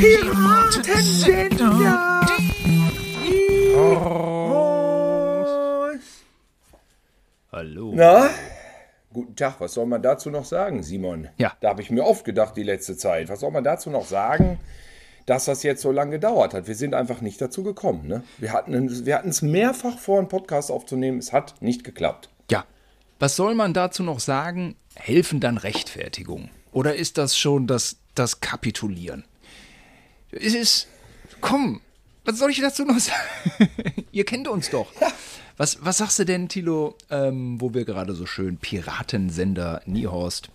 Piratensender. Hallo. Na? Guten Tag, was soll man dazu noch sagen, Simon? Ja. Da habe ich mir oft gedacht die letzte Zeit. Was soll man dazu noch sagen, dass das jetzt so lange gedauert hat? Wir sind einfach nicht dazu gekommen. Ne? Wir hatten es mehrfach vor, einen Podcast aufzunehmen. Es hat nicht geklappt. Ja. Was soll man dazu noch sagen? Helfen dann Rechtfertigung? Oder ist das schon das, das Kapitulieren? Es ist. Komm, was soll ich dazu noch sagen? Ihr kennt uns doch. Was, was sagst du denn, Tilo, ähm, wo wir gerade so schön Piratensender Niehorst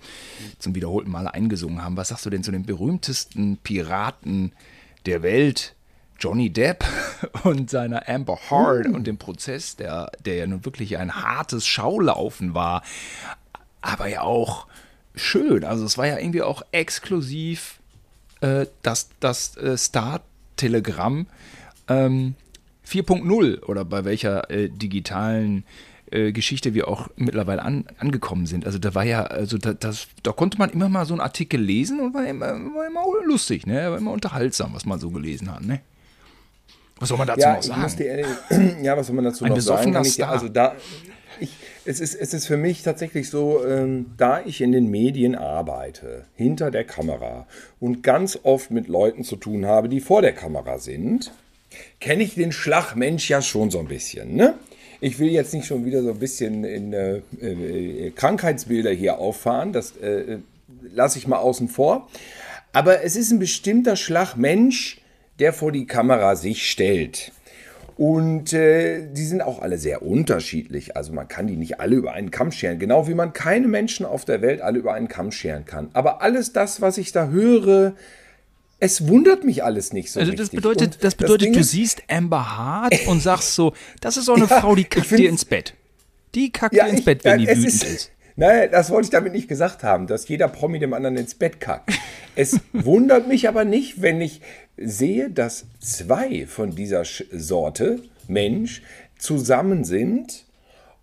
zum wiederholten Male eingesungen haben? Was sagst du denn zu den berühmtesten Piraten der Welt? Johnny Depp und seiner Amber Heard und dem Prozess, der, der ja nun wirklich ein hartes Schaulaufen war, aber ja auch schön. Also es war ja irgendwie auch exklusiv äh, das, das äh, Star-Telegramm ähm, 4.0 oder bei welcher äh, digitalen äh, Geschichte wir auch mittlerweile an, angekommen sind. Also da war ja, also da, das, da konnte man immer mal so einen Artikel lesen und war immer, war immer lustig, ne? War immer unterhaltsam, was man so gelesen hat, ne? Was soll man dazu ja, noch sagen? dir, ja, was soll man dazu Ein noch sagen? ich. Also da, ich, es, ist, es ist für mich tatsächlich so, ähm, da ich in den Medien arbeite, hinter der Kamera und ganz oft mit Leuten zu tun habe, die vor der Kamera sind, kenne ich den Schlagmensch ja schon so ein bisschen. Ne? Ich will jetzt nicht schon wieder so ein bisschen in äh, äh, Krankheitsbilder hier auffahren, das äh, lasse ich mal außen vor. Aber es ist ein bestimmter Schlagmensch, der vor die Kamera sich stellt. Und äh, die sind auch alle sehr unterschiedlich. Also man kann die nicht alle über einen Kamm scheren. Genau wie man keine Menschen auf der Welt alle über einen Kamm scheren kann. Aber alles das, was ich da höre, es wundert mich alles nicht so Also das richtig. bedeutet, das bedeutet, Ding du ist- siehst Amber Hart und sagst so, das ist so eine Ja, Frau, die kackt dir ins Bett. Die kackt dir ins ich- Bett, wenn ja, die wütend ist. Nein, das wollte ich damit nicht gesagt haben, dass jeder Promi dem anderen ins Bett kackt. Es wundert mich aber nicht, wenn ich sehe, dass zwei von dieser Sorte Mensch zusammen sind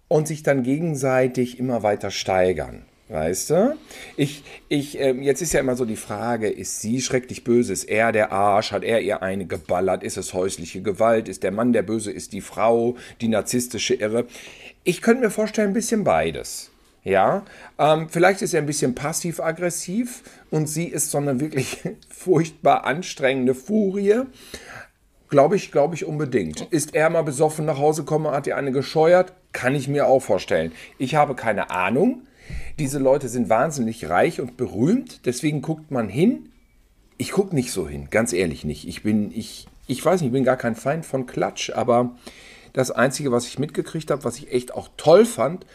und sich dann gegenseitig immer weiter steigern. Weißt du? Ich, ich, ähm, jetzt ist ja immer so die Frage, ist sie schrecklich böse? Ist er der Arsch? Hat er ihr eine geballert? Ist es häusliche Gewalt? Ist der Mann der Böse? Ist die Frau die narzisstische Irre? Ich könnte mir vorstellen, ein bisschen beides. Ja, ähm, vielleicht ist er ein bisschen passiv-aggressiv und sie ist so eine wirklich furchtbar anstrengende Furie. Glaube ich, glaube ich unbedingt. Ist er mal besoffen nach Hause gekommen, hat ihr eine gescheuert? Kann ich mir auch vorstellen. Ich habe keine Ahnung. Diese Leute sind wahnsinnig reich und berühmt, deswegen guckt man hin. Ich gucke nicht so hin, ganz ehrlich nicht. Ich bin, ich, ich weiß nicht, ich bin gar kein Feind von Klatsch, aber das Einzige, was ich mitgekriegt habe, was ich echt auch toll fand,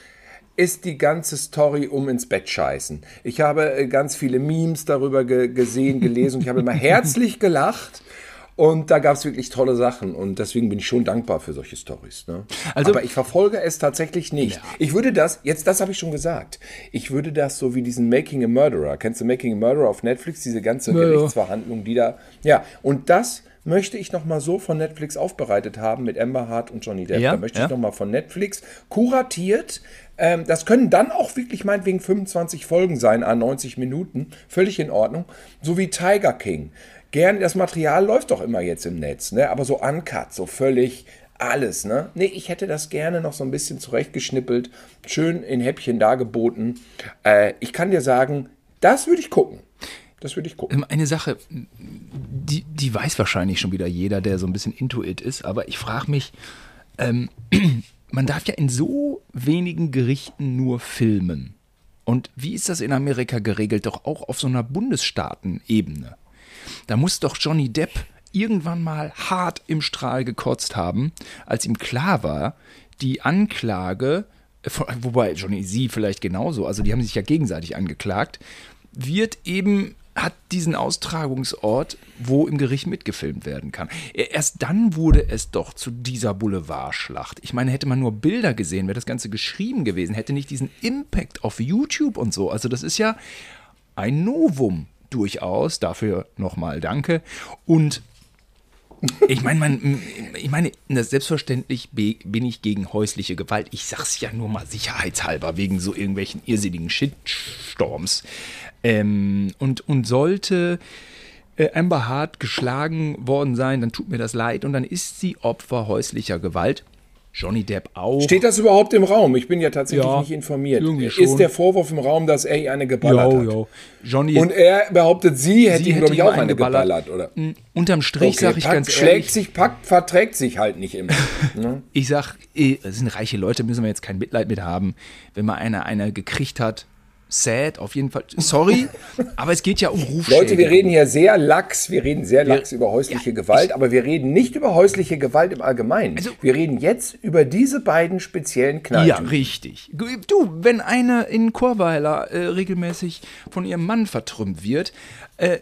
ist die ganze Story um ins Bett scheißen. Ich habe äh, ganz viele Memes darüber ge gesehen, gelesen und ich habe immer herzlich gelacht. Und da gab es wirklich tolle Sachen und deswegen bin ich schon dankbar für solche Stories. Ne? Also- Aber ich verfolge es tatsächlich nicht. Ich würde das, jetzt das habe ich schon gesagt, ich würde das so wie diesen Making a Murderer, kennst du Making a Murderer auf Netflix, diese ganze Ja, ja. Gerichtsverhandlung, die da, ja, und das möchte ich nochmal so von Netflix aufbereitet haben mit Amber Hart und Johnny Depp. Ja, da möchte ja. ich nochmal von Netflix kuratiert. Ähm, das können dann auch wirklich meinetwegen 25 Folgen sein, an 90 Minuten. Völlig in Ordnung. So wie Tiger King. Gern, das Material läuft doch immer jetzt im Netz, ne? Aber so uncut, so völlig alles, ne? Nee, ich hätte das gerne noch so ein bisschen zurechtgeschnippelt, schön in Häppchen dargeboten. Äh, ich kann dir sagen, das würde ich gucken. Das würde ich gucken. Ähm, Eine Sache, die, die weiß wahrscheinlich schon wieder jeder, der so ein bisschen Intuit ist, aber ich frage mich, ähm, man darf ja in so wenigen Gerichten nur filmen. Und wie ist das in Amerika geregelt? Doch auch auf so einer Bundesstaatenebene. Da muss doch Johnny Depp irgendwann mal hart im Strahl gekotzt haben, als ihm klar war, die Anklage, äh, wobei Johnny sie vielleicht genauso, also die haben sich ja gegenseitig angeklagt, wird eben hat diesen Austragungsort, wo im Gericht mitgefilmt werden kann. Erst dann wurde es doch zu dieser Boulevardschlacht. Ich meine, hätte man nur Bilder gesehen, wäre das Ganze geschrieben gewesen, hätte nicht diesen Impact auf YouTube und so. Also das ist ja ein Novum durchaus. Dafür nochmal danke. Und ich meine, man, ich meine, selbstverständlich bin ich gegen häusliche Gewalt. Ich sag's ja nur mal sicherheitshalber, wegen so irgendwelchen irrsinnigen Shitstorms. Ähm, und, und sollte äh, Amber Hart geschlagen worden sein, dann tut mir das leid und dann ist sie Opfer häuslicher Gewalt. Johnny Depp auch. Steht das überhaupt im Raum? Ich bin ja tatsächlich Ja, nicht informiert. schon. Ist der Vorwurf im Raum, dass er ihr eine geballert Jo, hat? jo. Johnny, Und er behauptet, sie hätte Sie ihm, glaube ich, auch eine geballert. geballert, oder? m, unterm Strich sage ich packt, ganz schlägt ehrlich, sich, packt, verträgt sich halt nicht immer. ne? ich sag, eh, es sind reiche Leute, müssen wir jetzt kein Mitleid mit haben. Wenn mal einer eine gekriegt hat, sad, auf jeden Fall. Sorry, aber es geht ja um Rufschädigung. Leute, wir reden hier sehr lax, wir reden sehr lax über häusliche Gewalt, aber wir reden nicht über häusliche Gewalt im Allgemeinen. Also- wir reden jetzt über diese beiden speziellen Kneipen. Ja, richtig. Du, wenn eine in Chorweiler äh, regelmäßig von ihrem Mann vertrümmt wird, äh,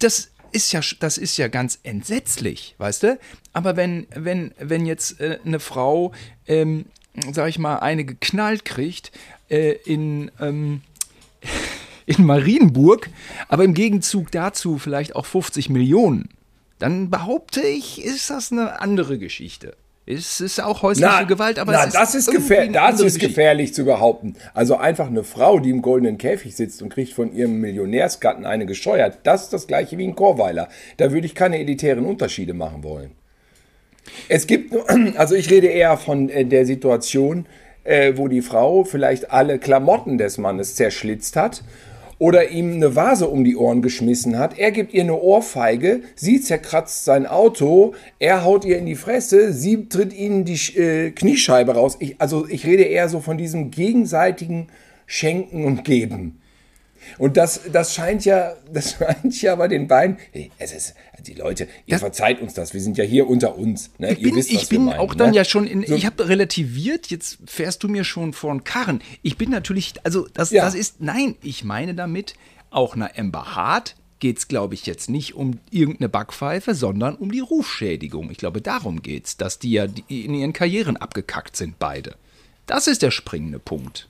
das ist ja, das ist ja ganz entsetzlich, weißt du? Aber wenn, wenn, wenn jetzt äh, eine Frau, ähm, sag ich mal, eine geknallt kriegt äh, in, ähm, in Marienburg, aber im Gegenzug dazu vielleicht auch 50 Millionen, dann behaupte ich, ist das eine andere Geschichte. Es ist auch häusliche Gewalt, aber na, es ist das ist, gefähr das ist gefährlich zu behaupten. Also einfach eine Frau, die im goldenen Käfig sitzt und kriegt von ihrem Millionärsgatten eine gescheuert, das ist das gleiche wie ein Chorweiler. Da würde ich keine elitären Unterschiede machen wollen. Es gibt, also ich rede eher von äh, der Situation, äh, wo die Frau vielleicht alle Klamotten des Mannes zerschlitzt hat oder ihm eine Vase um die Ohren geschmissen hat. Er gibt ihr eine Ohrfeige, sie zerkratzt sein Auto, er haut ihr in die Fresse, sie tritt ihnen die äh, Kniescheibe raus. Ich, also ich rede eher so von diesem gegenseitigen Schenken und Geben. Und das, das scheint ja, das scheint ja bei den beiden. Hey, es ist, die Leute, ihr Das- verzeiht uns das, wir sind ja hier unter uns. Ne? Ich bin, ihr wisst, ich bin meinen, auch dann ne? ja schon in, ich habe relativiert, jetzt fährst du mir schon vor den Karren. Ich bin natürlich, also das, Ja. das ist, nein, ich meine damit, auch einer Amber Hart geht es, glaube ich, jetzt nicht um irgendeine Backpfeife, sondern um die Rufschädigung. Ich glaube, darum geht es, dass die ja in ihren Karrieren abgekackt sind, beide. Das ist der springende Punkt.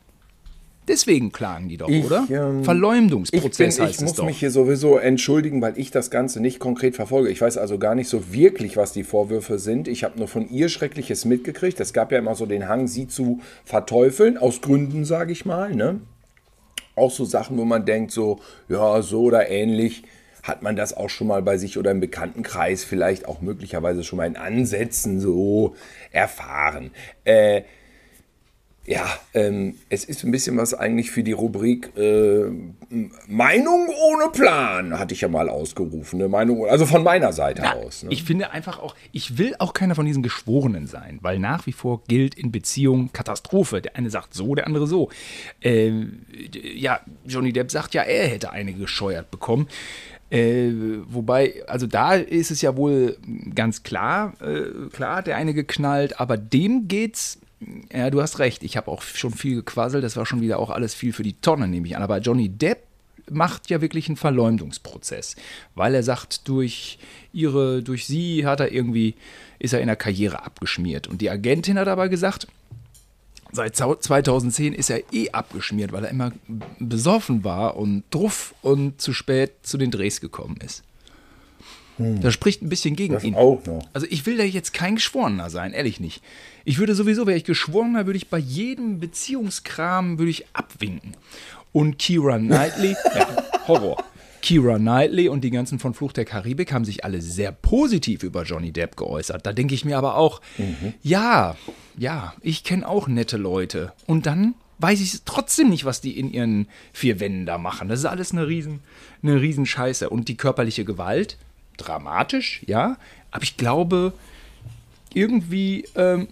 Deswegen klagen die doch, Ich, oder? ähm, Ich, bin, Verleumdungsprozess ich heißt es muss doch. mich hier sowieso entschuldigen, weil ich das Ganze nicht konkret verfolge. Ich weiß also gar nicht so wirklich, was die Vorwürfe sind. Ich habe nur von ihr Schreckliches mitgekriegt. Es gab ja immer so den Hang, sie zu verteufeln, aus Gründen, sage ich mal. Ne? Auch so Sachen, wo man denkt, so, ja, so oder ähnlich. Hat man das auch schon mal bei sich oder im Bekanntenkreis vielleicht auch möglicherweise schon mal in Ansätzen so erfahren? Äh, ja, ähm, es ist ein bisschen was eigentlich für die Rubrik äh, Meinung ohne Plan, hatte ich ja mal ausgerufen. Ne? Meinung, also von meiner Seite Ja, aus. Ne? Ich finde einfach auch, ich will auch keiner von diesen Geschworenen sein, weil nach wie vor gilt in Beziehungen Katastrophe. Der eine sagt so, der andere so. Ähm, ja, Johnny Depp sagt ja, er hätte eine gescheuert bekommen. Äh, wobei, also da ist es ja wohl ganz klar, äh, klar hat der eine geknallt, aber dem geht's. Ja, du hast recht. Ich habe auch schon viel gequasselt. Das war schon wieder auch alles viel für die Tonne, nehme ich an. Aber Johnny Depp macht ja wirklich einen Verleumdungsprozess, weil er sagt, durch ihre, durch sie hat er irgendwie, ist er in der Karriere abgeschmiert. Und die Agentin hat aber gesagt, seit zau- 2010 ist er eh abgeschmiert, weil er immer besoffen war und druff und zu spät zu den Drehs gekommen ist. Das spricht ein bisschen gegen Das ihn. auch noch. Also ich will da jetzt kein Geschworener sein, ehrlich nicht. Ich würde sowieso, wäre ich Geschworener, würde ich bei jedem Beziehungskram würde ich abwinken. Und Kira Knightley, ja, Horror. Kira Knightley und die ganzen von Fluch der Karibik haben sich alle sehr positiv über Johnny Depp geäußert. Da denke ich mir aber auch, ja, ja, ich kenne auch nette Leute. Und dann weiß ich trotzdem nicht, was die in ihren vier Wänden da machen. Das ist alles eine riesen, eine riesen Scheiße. Und die körperliche Gewalt, dramatisch, ja, aber ich glaube, irgendwie ähm,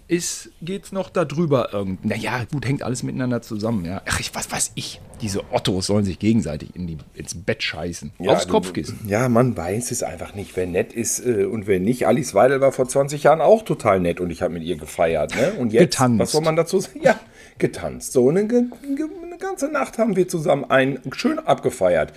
geht es noch darüber. Irgend naja, gut, hängt alles miteinander zusammen. Ja. Ach, ich, was weiß ich. Diese Ottos sollen sich gegenseitig in die, ins Bett scheißen. aufs du- Kopfkissen. Ja, man weiß es einfach nicht, wer nett ist äh, und wer nicht. Alice Weidel war vor 20 Jahren auch total nett und ich habe mit ihr gefeiert. Ne? Und jetzt, Getanzt. was soll man dazu sagen? Ja, getanzt. So eine, eine ganze Nacht haben wir zusammen ein schön abgefeiert.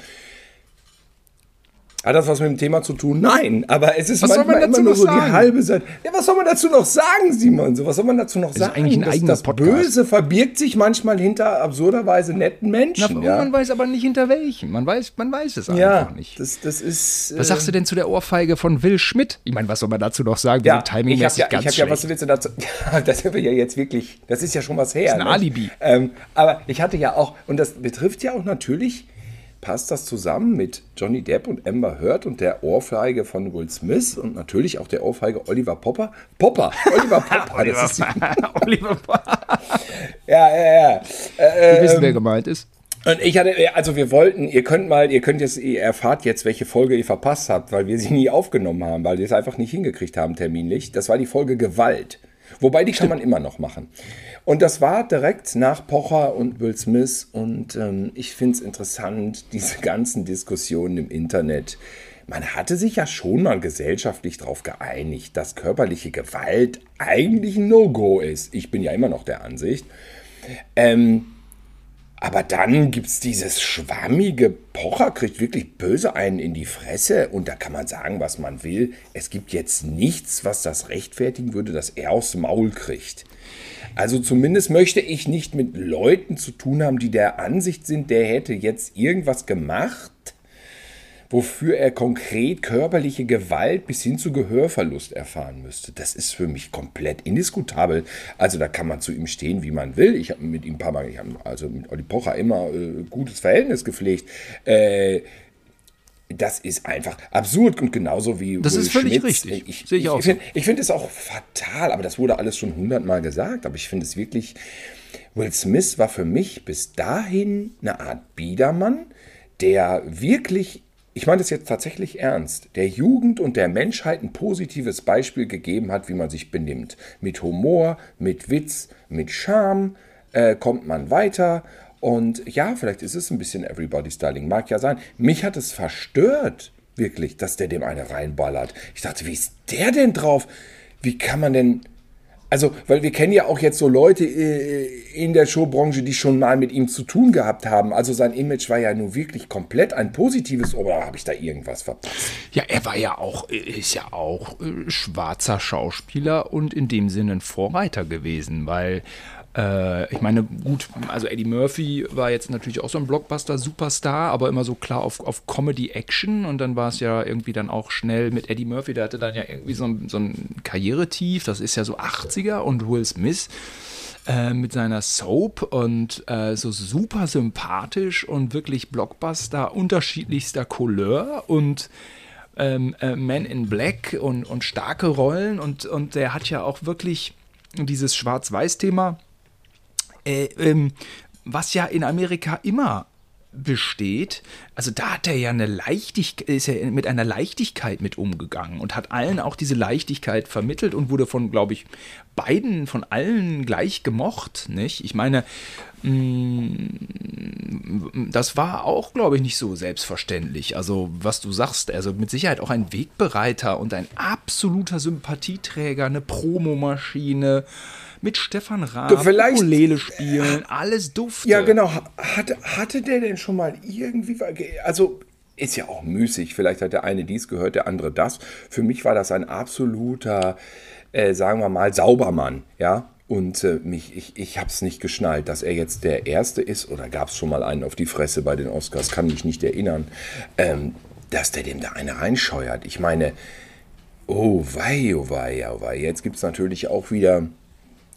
Hat das was mit dem Thema zu tun? Nein, aber es ist Was soll man manchmal dazu immer nur so sagen? die halbe Seite. Ja, was soll man dazu noch sagen, Simon? So, was soll man dazu noch ist sagen? eigentlich ein das, eigener das Podcast. Böse verbirgt sich manchmal hinter absurderweise netten Na, Menschen. ja, Man weiß aber nicht hinter welchen. Man weiß, man weiß es ja einfach nicht. Das, das ist. Was sagst du denn zu der Ohrfeige von Will Schmidt? Ich meine, was soll man dazu noch sagen? Wir Ja, sind ich habe timingmäßig ja, ich ganz hab ja, was willst du dazu? Ja, das haben wir ja jetzt wirklich, das ist ja schon was her. ein ne? Alibi. Ähm, aber ich hatte ja auch, und das betrifft ja auch natürlich passt das zusammen mit Johnny Depp und Amber Heard und der Ohrfeige von Will Smith und natürlich auch der Ohrfeige Oliver Popper? Popper, Oliver Popper. Oliver, das ist die, Oliver Popper. ja, ja, ja. Äh, Wir wissen, ähm, wer gemeint ist. Und ich hatte, also wir wollten, ihr könnt mal, ihr könnt jetzt, ihr erfahrt jetzt, welche Folge ihr verpasst habt, weil wir sie nie aufgenommen haben, weil wir es einfach nicht hingekriegt haben terminlich. Das war die Folge Gewalt. Wobei, die kann man immer noch machen. Und das war direkt nach Pocher und Will Smith. Und ähm, ich finde es interessant, diese ganzen Diskussionen im Internet. Man hatte sich ja schon mal gesellschaftlich darauf geeinigt, dass körperliche Gewalt eigentlich ein No-Go ist. Ich bin ja immer noch der Ansicht. Ähm, aber dann gibt es dieses schwammige Pocher, kriegt wirklich böse einen in die Fresse. Und da kann man sagen, was man will. Es gibt jetzt nichts, was das rechtfertigen würde, dass er aufs Maul kriegt. Also zumindest möchte ich nicht mit Leuten zu tun haben, die der Ansicht sind, der hätte jetzt irgendwas gemacht, wofür er konkret körperliche Gewalt bis hin zu Gehörverlust erfahren müsste. Das ist für mich komplett indiskutabel. Also da kann man zu ihm stehen, wie man will. Ich habe mit ihm ein paar Mal, ich habe also mit Olli Pocher immer äh, gutes Verhältnis gepflegt. Äh, das ist einfach absurd und genauso wie Das Will ist völlig Schmitz. richtig. Ich, Sehe ich ich, auch ich finde ich find es auch fatal, aber das wurde alles schon hundertmal gesagt. Aber ich finde es wirklich, Will Smith war für mich bis dahin eine Art Biedermann, der wirklich, ich meine das jetzt tatsächlich ernst, der Jugend und der Menschheit ein positives Beispiel gegeben hat, wie man sich benimmt. Mit Humor, mit Witz, mit Charme äh, kommt man weiter. Und ja, vielleicht ist es ein bisschen Everybody's Darling, mag ja sein. Mich hat es verstört, wirklich, dass der dem eine reinballert. Ich dachte, wie ist der denn drauf? Wie kann man denn. Also, weil wir kennen ja auch jetzt so Leute äh, in der Showbranche, die schon mal mit ihm zu tun gehabt haben. Also sein Image war ja nun wirklich komplett ein positives, oder habe ich da irgendwas verpasst? Ja, er war ja auch, ist ja auch äh, schwarzer Schauspieler und in dem Sinne ein Vorreiter gewesen, weil äh, ich meine, gut, also Eddie Murphy war jetzt natürlich auch so ein Blockbuster-Superstar, aber immer so klar auf, auf Comedy-Action. Und dann war es ja irgendwie dann auch schnell mit Eddie Murphy, der hatte dann ja irgendwie so ein, so ein Karrieretief, das ist ja so 80er und Will Smith äh, mit seiner Soap. Und äh, so super sympathisch und wirklich Blockbuster unterschiedlichster Couleur. Und ähm, äh, Man in Black und, und starke Rollen. Und, und der hat ja auch wirklich dieses Schwarz-Weiß-Thema, äh, ähm, was ja in Amerika immer besteht, also da hat er ja eine Leichtigkeit, ist er mit einer Leichtigkeit mit umgegangen und hat allen auch diese Leichtigkeit vermittelt und wurde von, glaube ich, beiden, von allen gleich gemocht, nicht? Ich meine, mh, das war auch, glaube ich, nicht so selbstverständlich. Also, was du sagst, also mit Sicherheit auch ein Wegbereiter und ein absoluter Sympathieträger, eine Promomaschine mit Stefan Raab, Vielleicht- Ukulele spielen, alles dufte. Ja, genau. Hatte, hatte der denn schon mal irgendwie. Also, ist ja auch müßig. Vielleicht hat der eine dies gehört, der andere das. Für mich war das ein absoluter, äh, sagen wir mal, Saubermann. Ja. Und äh, mich, ich, ich habe es nicht geschnallt, dass er jetzt der Erste ist, oder gab es schon mal einen auf die Fresse bei den Oscars, kann mich nicht erinnern, ähm, dass der dem da eine reinscheuert. Ich meine, oh wei, oh wei, oh wei. Jetzt gibt es natürlich auch wieder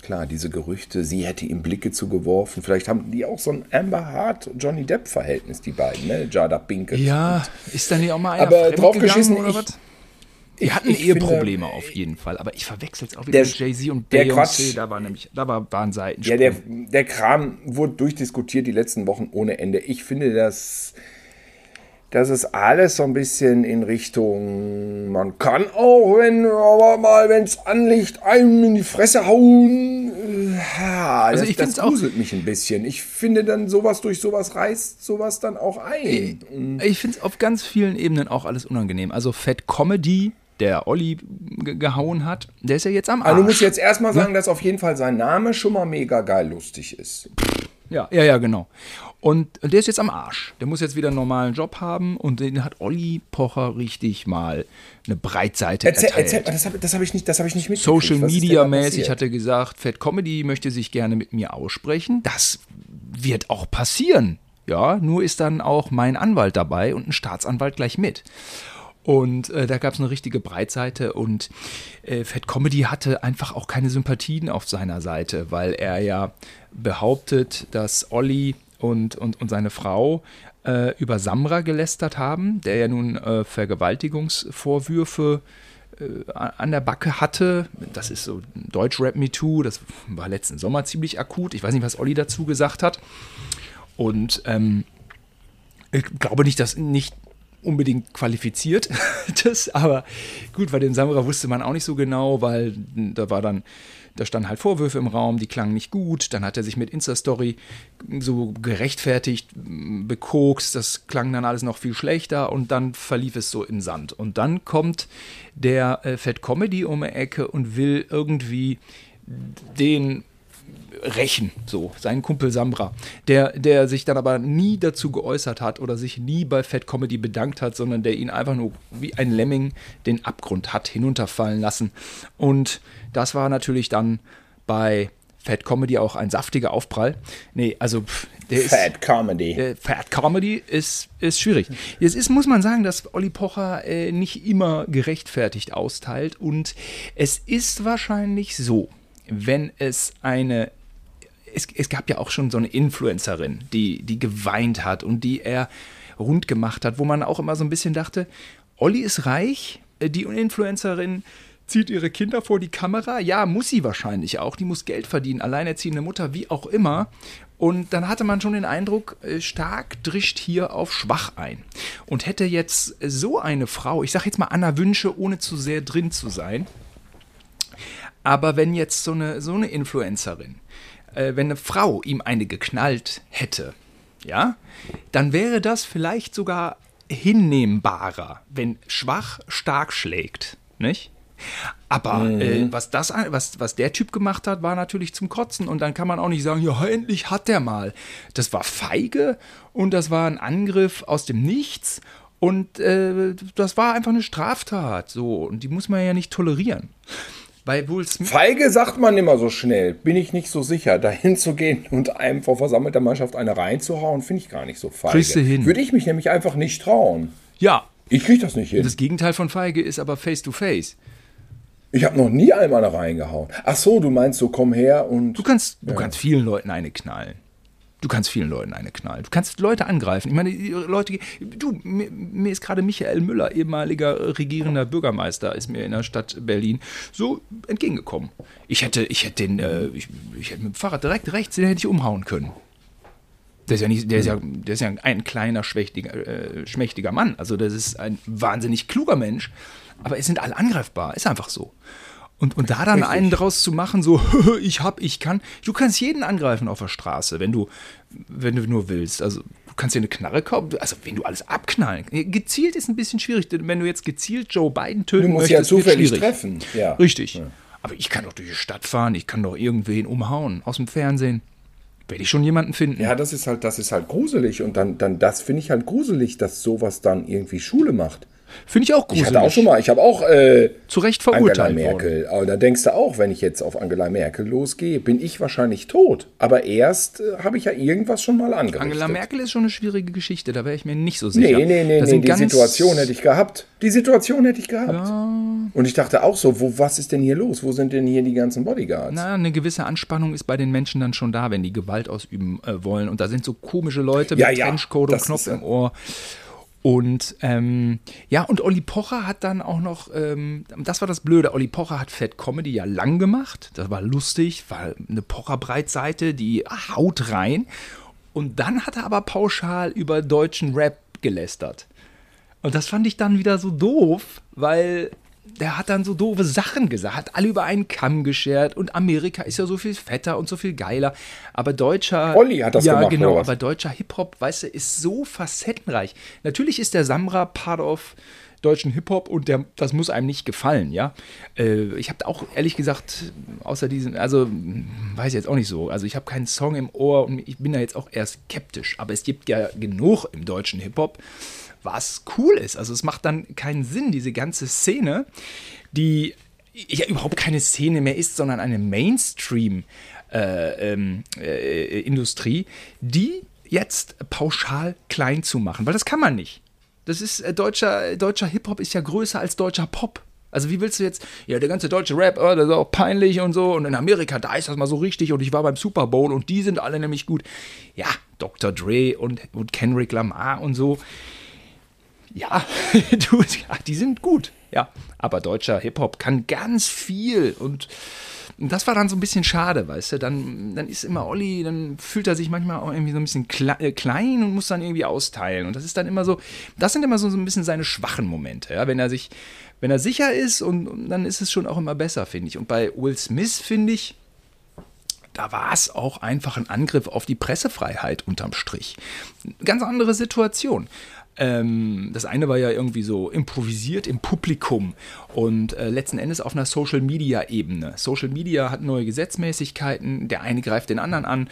Klar, diese Gerüchte, sie hätte ihm Blicke zugeworfen. Vielleicht haben die auch so ein Amber Hart Johnny Depp Verhältnis, die beiden, ne? Jada Pinkett. Ja, ist da nicht auch mal einer Aber draufgeschissen, oder ich- was? Die hatten ich Eheprobleme finde, auf jeden Fall, aber ich verwechsel es auch wieder Der- mit Jay-Z und der Beyoncé, Quatsch- da war nämlich, da war, waren Seiten. Ja, der, der Kram wurde durchdiskutiert die letzten Wochen ohne Ende. Ich finde, dass das ist alles so ein bisschen in Richtung, man kann auch, wenn aber mal, wenn es anliegt, einem in die Fresse hauen. Ja, Also das, ich das find's auch- gruselt mich ein bisschen. Ich finde dann sowas durch sowas reißt sowas dann auch ein. Ich finde es auf ganz vielen Ebenen auch alles unangenehm. Also Fat Comedy, der Olli ge- gehauen hat, der ist ja jetzt am Arsch. Also du musst jetzt erstmal sagen, dass auf jeden Fall sein Name schon mal mega geil lustig ist. Ja, ja, ja, genau. Und der ist jetzt am Arsch. Der muss jetzt wieder einen normalen Job haben und den hat Olli Pocher richtig mal eine Breitseite Erzähl, erteilt. erzähl das habe das hab ich nicht, das habe ich nicht mitgekriegt. Social Media mäßig hat er gesagt, Fat Comedy möchte sich gerne mit mir aussprechen. Das wird auch passieren. Ja, nur ist dann auch mein Anwalt dabei und ein Staatsanwalt gleich mit. Und äh, da gab es eine richtige Breitseite und äh, Fat Comedy hatte einfach auch keine Sympathien auf seiner Seite, weil er ja behauptet, dass Olli und, und, und seine Frau äh, über Samra gelästert haben, der ja nun äh, Vergewaltigungsvorwürfe äh, an der Backe hatte. Das ist so Deutsch-Rap Me Too, das war letzten Sommer ziemlich akut. Ich weiß nicht, was Olli dazu gesagt hat. Und ähm, ich glaube nicht, dass nicht unbedingt qualifiziert das, aber gut, bei dem Samra wusste man auch nicht so genau, weil da war dann da standen halt Vorwürfe im Raum, die klangen nicht gut. Dann hat er sich mit Insta-Story so gerechtfertigt, bekokst. Das klang dann alles noch viel schlechter und dann verlief es so in Sand. Und dann kommt der äh, Fat Comedy um die Ecke und will irgendwie den rächen, so, seinen Kumpel Samra, der, der sich dann aber nie dazu geäußert hat oder sich nie bei Fat Comedy bedankt hat, sondern der ihn einfach nur wie ein Lemming den Abgrund hat hinunterfallen lassen. Und das war natürlich dann bei Fat Comedy auch ein saftiger Aufprall. Nee, also der Fat ist, Comedy. Äh, Fat Comedy ist, ist schwierig. Jetzt ist, muss man sagen, dass Olli Pocher äh, nicht immer gerechtfertigt austeilt und es ist wahrscheinlich so, wenn es eine es, es, gab ja auch schon so eine Influencerin, die, die geweint hat und die er rund gemacht hat, wo man auch immer so ein bisschen dachte, Olli ist reich, äh, die Influencerin zieht ihre Kinder vor die Kamera. Ja, muss sie wahrscheinlich auch. Die muss Geld verdienen, alleinerziehende Mutter, wie auch immer. Und dann hatte man schon den Eindruck, äh, stark drischt hier auf schwach ein. Und hätte jetzt so eine Frau, ich sage jetzt mal Anna Wünsche, ohne zu sehr drin zu sein, aber wenn jetzt so eine, so eine Influencerin, äh, wenn eine Frau ihm eine geknallt hätte, ja, dann wäre das vielleicht sogar hinnehmbarer, wenn schwach stark schlägt, nicht? Aber mhm. äh, was, das, was, was der Typ gemacht hat, war natürlich zum Kotzen. Und dann kann man auch nicht sagen, ja, endlich hat der mal. Das war feige und das war ein Angriff aus dem Nichts. Und äh, das war einfach eine Straftat. So. Und die muss man ja nicht tolerieren. Bei Will Smith. Feige sagt man immer so schnell. Bin ich nicht so sicher. Dahin zu gehen und einem vor versammelter Mannschaft eine reinzuhauen, finde ich gar nicht so feige. Kriegst du hin. Würde ich mich nämlich einfach nicht trauen. Ja. Ich kriege das nicht hin. Das Gegenteil von feige ist aber face to face. Ich habe noch nie einem eine reingehauen. Ach so, du meinst so, komm her und. Du kannst, ja. du kannst vielen Leuten eine knallen. Du kannst vielen Leuten eine knallen. Du kannst Leute angreifen. Ich meine, Leute, du, mir, mir ist gerade Michael Müller, ehemaliger regierender Bürgermeister, ist mir in der Stadt Berlin so entgegengekommen. Ich hätte, ich hätte den, äh, ich, ich hätte mit dem Fahrrad direkt rechts, den hätte ich umhauen können. Der ist ja nicht, der ist ja, der ist ja ein kleiner, schmächtiger, äh, schmächtiger Mann. Also das ist ein wahnsinnig kluger Mensch. Aber es sind alle angreifbar. Ist einfach so. Und, und da dann Richtig. einen draus zu machen, so, ich hab, ich kann. Du kannst jeden angreifen auf der Straße, wenn du, wenn du nur willst. Also, du kannst dir eine Knarre kaufen, also wenn du alles abknallen. Gezielt ist ein bisschen schwierig, denn wenn du jetzt gezielt Joe Biden töten du musst möchtest, ja zufällig treffen. Ja. Richtig. Ja. Aber ich kann doch durch die Stadt fahren, ich kann doch irgendwen umhauen aus dem Fernsehen. Werde ich schon jemanden finden. Ja, das ist halt, das ist halt gruselig. Und dann, dann das finde ich halt gruselig, dass sowas dann irgendwie Schule macht. Finde ich auch gruselig. Ich hatte auch schon mal, ich habe auch äh, zu Recht verurteilt Angela Merkel. Worden. Aber da denkst du auch, wenn ich jetzt auf Angela Merkel losgehe, bin ich wahrscheinlich tot. Aber erst äh, habe ich ja irgendwas schon mal angerichtet. Angela Merkel ist schon eine schwierige Geschichte, da wäre ich mir nicht so sicher. Nee, nee, nee, nee die Situation hätte ich gehabt. Die Situation hätte ich gehabt. Ja. Und ich dachte auch so, wo, was ist denn hier los? Wo sind denn hier die ganzen Bodyguards? Na, eine gewisse Anspannung ist bei den Menschen dann schon da, wenn die Gewalt ausüben äh, wollen. Und da sind so komische Leute mit ja, ja, Trenchcoat und Knopf im Ohr. Und ähm, ja, und Olli Pocher hat dann auch noch, ähm, das war das Blöde, Olli Pocher hat Fat Comedy ja lang gemacht. Das war lustig, war eine Pocher-Breitseite, die haut rein. Und dann hat er aber pauschal über deutschen Rap gelästert. Und das fand ich dann wieder so doof, weil der hat dann so doofe Sachen gesagt, hat alle über einen Kamm geschert und Amerika ist ja so viel fetter und so viel geiler. Aber deutscher. Olli hat das ja, gemacht. Ja, genau, aber deutscher Hip-Hop, weißt du, ist so facettenreich. Natürlich ist der Samra part of deutschen Hip-Hop und der, das muss einem nicht gefallen, ja. Äh, ich habe auch ehrlich gesagt, außer diesen, also weiß ich jetzt auch nicht so, also ich habe keinen Song im Ohr und ich bin da jetzt auch eher skeptisch, aber es gibt ja genug im deutschen Hip-Hop was cool ist. Also es macht dann keinen Sinn, diese ganze Szene, die ja überhaupt keine Szene mehr ist, sondern eine Mainstream- äh, ähm, äh, die jetzt pauschal klein zu machen, weil das kann man nicht. Das ist äh, deutscher, deutscher Hip-Hop ist ja größer als deutscher Pop. Also wie willst du jetzt, ja, der ganze deutsche Rap, oh, das ist auch peinlich und so. Und in Amerika, da ist das mal so richtig. Und ich war beim Super Bowl und die sind alle nämlich gut. Ja, Dr. Dre und, und Kendrick Lamar und so. Ja, du, ja, die sind gut, ja. Aber deutscher Hip-Hop kann ganz viel und das war dann so ein bisschen schade, weißt du. Dann, dann ist immer Olli, dann fühlt er sich manchmal auch irgendwie so ein bisschen äh, klein und muss dann irgendwie austeilen. Und das ist dann immer so, das sind immer so, so ein bisschen seine schwachen Momente. Ja? Wenn er sich, wenn er sicher ist und, und dann ist es schon auch immer besser, finde ich. Und bei Will Smith, finde ich, da war es auch einfach ein Angriff auf die Pressefreiheit unterm Strich. Ganz andere Situation. Ähm, das eine war ja irgendwie so improvisiert im Publikum und äh, letzten Endes auf einer Social Media Ebene. Social Media hat neue Gesetzmäßigkeiten, der eine greift den anderen an.